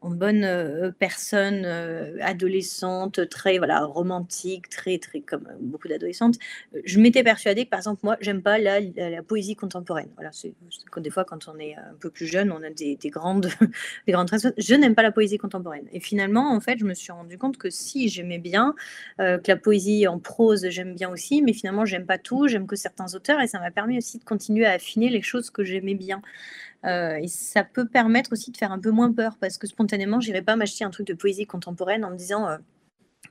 bonne euh, personne euh, adolescente, très voilà romantique, très très comme beaucoup d'adolescentes, euh, je m'étais persuadée que par exemple moi j'aime pas la, la, poésie contemporaine. Voilà, c'est des fois quand on est un peu plus jeune, on a des, des grandes des grandes Je n'aime pas la poésie contemporaine. Et finalement en fait je me suis rendu compte que si j'aimais bien que la poésie en prose j'aime bien aussi, mais finalement j'aime pas tout, j'aime que certains auteurs et ça m'a permis aussi de continuer à affiner les choses que j'aimais bien. Euh, et ça peut permettre aussi de faire un peu moins peur parce que spontanément, j'irai pas m'acheter un truc de poésie contemporaine en me disant euh,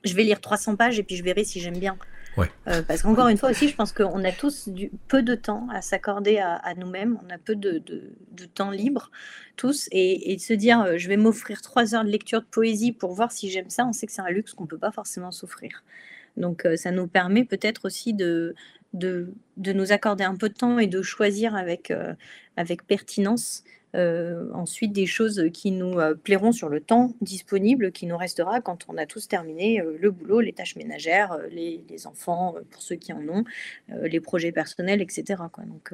je vais lire 300 pages et puis je verrai si j'aime bien. Ouais. Euh, parce qu'encore une fois aussi, je pense qu'on a tous du, peu de temps à s'accorder à, nous-mêmes, on a peu de, de, temps libre, tous, et, et de se dire je vais m'offrir trois heures de lecture de poésie pour voir si j'aime ça, on sait que c'est un luxe qu'on ne peut pas forcément s'offrir. Donc ça nous permet peut-être aussi de, de, nous accorder un peu de temps et de choisir avec, euh, avec pertinence euh, ensuite des choses qui nous euh, plairont sur le temps disponible qui nous restera quand on a tous terminé le boulot, les tâches ménagères, les, enfants pour ceux qui en ont, les projets personnels, etc. Quoi. Donc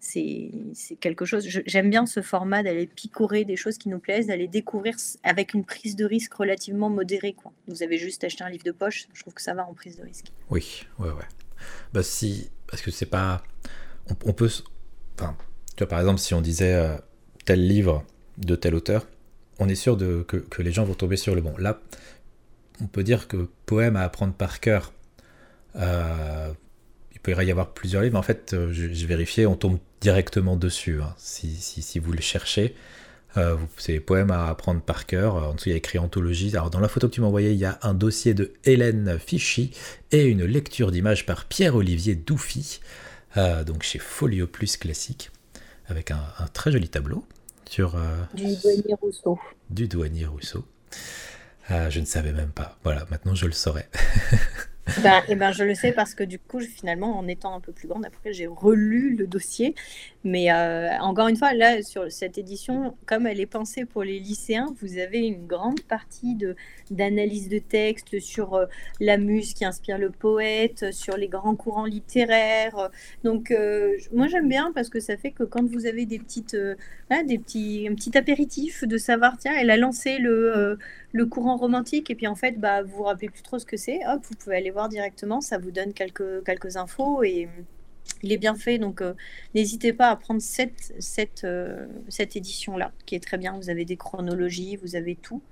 c'est quelque chose, j'aime bien ce format d'aller picorer des choses qui nous plaisent, d'aller découvrir avec une prise de risque relativement modérée. Quoi. Vous avez juste acheté un livre de poche, je trouve que ça va en prise de risque. Oui, ouais, ouais. Bah si, parce que c'est pas, on, peut, enfin, tu vois par exemple si on disait euh, tel livre de tel auteur, on est sûr de, que, que, les gens vont tomber sur le bon. Là, on peut dire que poème à apprendre par cœur, euh, il pourrait y avoir plusieurs livres. En fait, euh, j'ai vérifié, on tombe directement dessus. Hein, si, si, si, vous le cherchez, euh, c'est des poèmes à apprendre par cœur. En dessous, il y a écrit anthologie. Alors, dans la photo que tu m'as envoyée, il y a un dossier de Hélène Fichy et une lecture d'images par Pierre-Olivier Douffy, euh, donc chez Folio Plus Classique, avec un, très joli tableau sur. Euh, du douanier Rousseau. Du douanier Rousseau. je ne savais même pas. Voilà, maintenant je le saurais. Ben, et eh ben, je le sais parce que du coup, finalement, en étant un peu plus grande, après, j'ai relu le dossier. Mais euh, encore une fois, là, sur cette édition, comme elle est pensée pour les lycéens, vous avez une grande partie d'analyse de texte sur euh, la muse qui inspire le poète, sur les grands courants littéraires. Donc, euh, moi, j'aime bien parce que ça fait que quand vous avez des petites, des petits, un petit apéritif de savoir, tiens, elle a lancé le le courant romantique et puis en fait bah vous vous rappelez plus trop ce que c'est hop vous pouvez aller voir directement ça vous donne quelques quelques infos et il est bien fait. Donc euh, n'hésitez pas à prendre cette cette euh, cette édition là qui est très bien. Vous avez des chronologies vous avez tout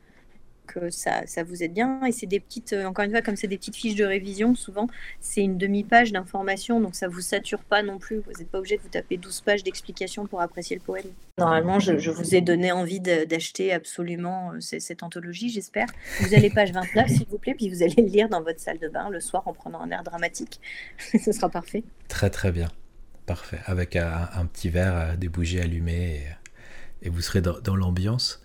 ça, ça vous aide bien. Et c'est des petites, euh, encore une fois, comme c'est des petites fiches de révision, souvent, c'est une demi-page d'information, donc ça vous sature pas non plus. Vous n'êtes pas obligé de vous taper 12 pages d'explications pour apprécier le poème. Normalement, je, vous ai donné envie d'acheter absolument euh, cette anthologie, j'espère. Vous allez page 29, s'il vous plaît, puis vous allez le lire dans votre salle de bain le soir en prenant un air dramatique. Ce sera parfait. Très, très bien. Parfait. Avec un, petit verre, euh, des bougies allumées, et, vous serez dans l'ambiance.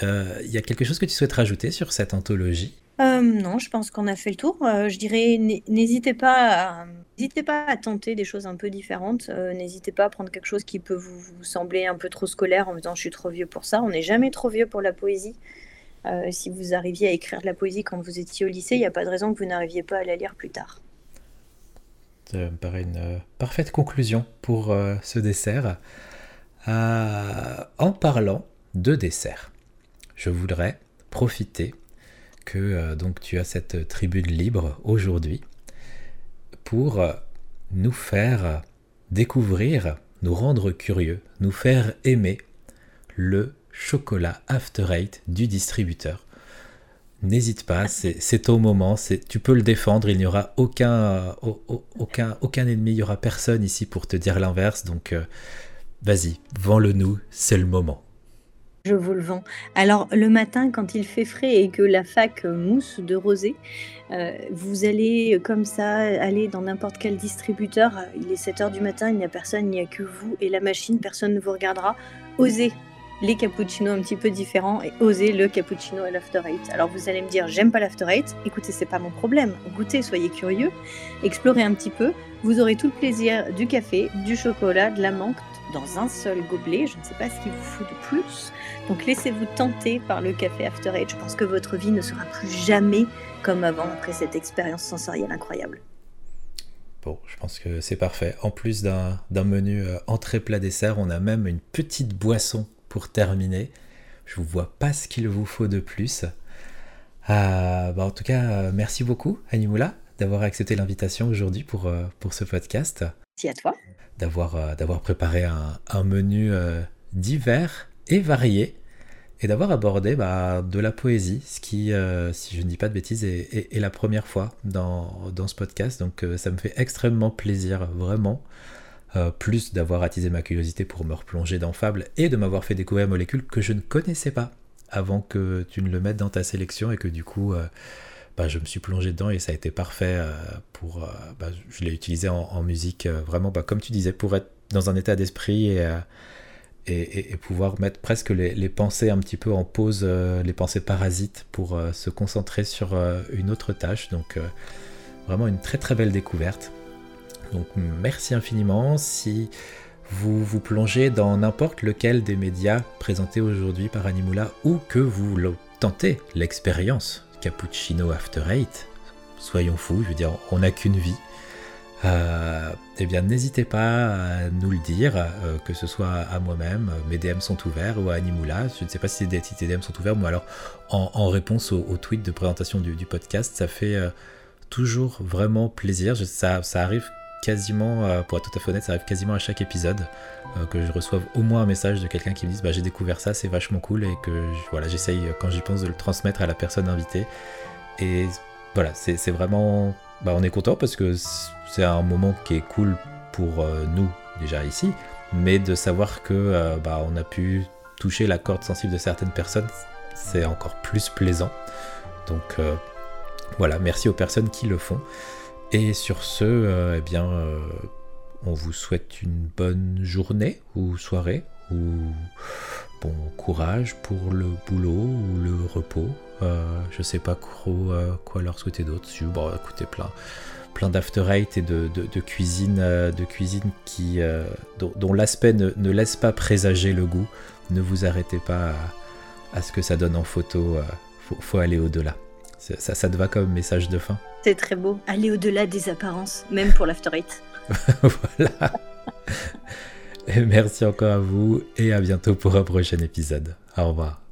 Il euh, y a quelque chose que tu souhaites rajouter sur cette anthologie? Euh, non, je pense qu'on a fait le tour. Euh, je dirais, n'hésitez pas, à, n'hésitez pas à tenter des choses un peu différentes. n'hésitez pas à prendre quelque chose qui peut vous, sembler un peu trop scolaire en me disant je suis trop vieux pour ça. On n'est jamais trop vieux pour la poésie. si vous arriviez à écrire de la poésie quand vous étiez au lycée, il n'y a pas de raison que vous n'arriviez pas à la lire plus tard. Ça me paraît une parfaite conclusion pour ce dessert. en parlant de dessert je voudrais profiter que donc tu as cette tribune libre aujourd'hui pour nous faire découvrir, nous rendre curieux, nous faire aimer le chocolat After Eight du distributeur. N'hésite pas, c'est ton moment, tu peux le défendre, il n'y aura aucun, aucun, aucun ennemi, il n'y aura personne ici pour te dire l'inverse, donc euh, vas-y, vends-le nous, c'est le moment. Je vous le vends. Alors le matin, quand il fait frais et que la fac mousse de rosée, euh, vous allez comme ça aller dans n'importe quel distributeur. Il est 7 h du matin, il n'y a personne, il n'y a que vous et la machine, personne ne vous regardera. Osez les cappuccinos un petit peu différents et oser le cappuccino et l'after eight. Alors vous allez me dire j'aime pas l'after eight, écoutez c'est pas mon problème, goûtez, soyez curieux, explorez un petit peu, vous aurez tout le plaisir du café, du chocolat, de la menthe dans un seul gobelet, je ne sais pas ce qu'il vous faut de plus. Donc laissez-vous tenter par le café after eight, je pense que votre vie ne sera plus jamais comme avant après cette expérience sensorielle incroyable. Bon, je pense que c'est parfait. En plus d'un menu euh, entrée plat dessert, on a même une petite boisson pour terminer. Je vous vois pas ce qu'il vous faut de plus. Euh, bah, en tout cas, euh, merci beaucoup, Animoula, d'avoir accepté l'invitation aujourd'hui pour, euh, pour ce podcast. Merci à toi. D'avoir, d'avoir préparé un, un menu divers et varié et d'avoir abordé bah, de la poésie, ce qui, si je ne dis pas de bêtises, est, la première fois dans, dans ce podcast. Donc ça me fait extrêmement plaisir, vraiment. Euh, plus d'avoir attisé ma curiosité pour me replonger dans Fable et de m'avoir fait découvrir Molécule que je ne connaissais pas avant que tu ne le mettes dans ta sélection et que du coup euh, bah, je me suis plongé dedans et ça a été parfait euh, pour bah, je l'ai utilisé en, musique vraiment bah, comme tu disais pour être dans un état d'esprit et, et, pouvoir mettre presque les, pensées un petit peu en pause les pensées parasites pour se concentrer sur une autre tâche donc vraiment une très très belle découverte donc merci infiniment. Si vous vous plongez dans n'importe lequel des médias présentés aujourd'hui par Animula ou que vous tentez l'expérience Cappuccino After Eight, soyons fous, je veux dire, on n'a qu'une vie. Euh, eh bien, n'hésitez pas à nous le dire, euh, que ce soit à moi-même, mes DM sont ouverts, ou à Animula. Je ne sais pas si les DM sont ouverts, mais alors en, réponse au, tweet de présentation du, podcast, ça fait euh, toujours vraiment plaisir. ça, arrive quasiment, euh, pour être tout à fait honnête, ça arrive quasiment à chaque épisode euh, que je reçoive au moins un message de quelqu'un qui me dise bah, j'ai découvert ça, c'est vachement cool et que voilà, j'essaye euh, quand j'y pense de le transmettre à la personne invitée. Et voilà, c'est vraiment, bah, on est content parce que c'est un moment qui est cool pour nous déjà ici, mais de savoir que bah, on a pu toucher la corde sensible de certaines personnes, c'est encore plus plaisant. Donc voilà, merci aux personnes qui le font. Et sur ce, euh, eh bien, euh, on vous souhaite une bonne journée ou soirée ou bon courage pour le boulot ou le repos. Euh, je sais pas trop quoi leur souhaiter d'autre. Bon, écoutez, plein, plein d'after eight et de, cuisine, de cuisine qui, dont, l'aspect ne, laisse pas présager le goût. Ne vous arrêtez pas à, ce que ça donne en photo. Faut, faut aller au-delà. Ça, ça te va comme message de fin? C'est très beau. Aller au-delà des apparences, même pour l'after eight. voilà. Et merci encore à vous et à bientôt pour un prochain épisode. Au revoir.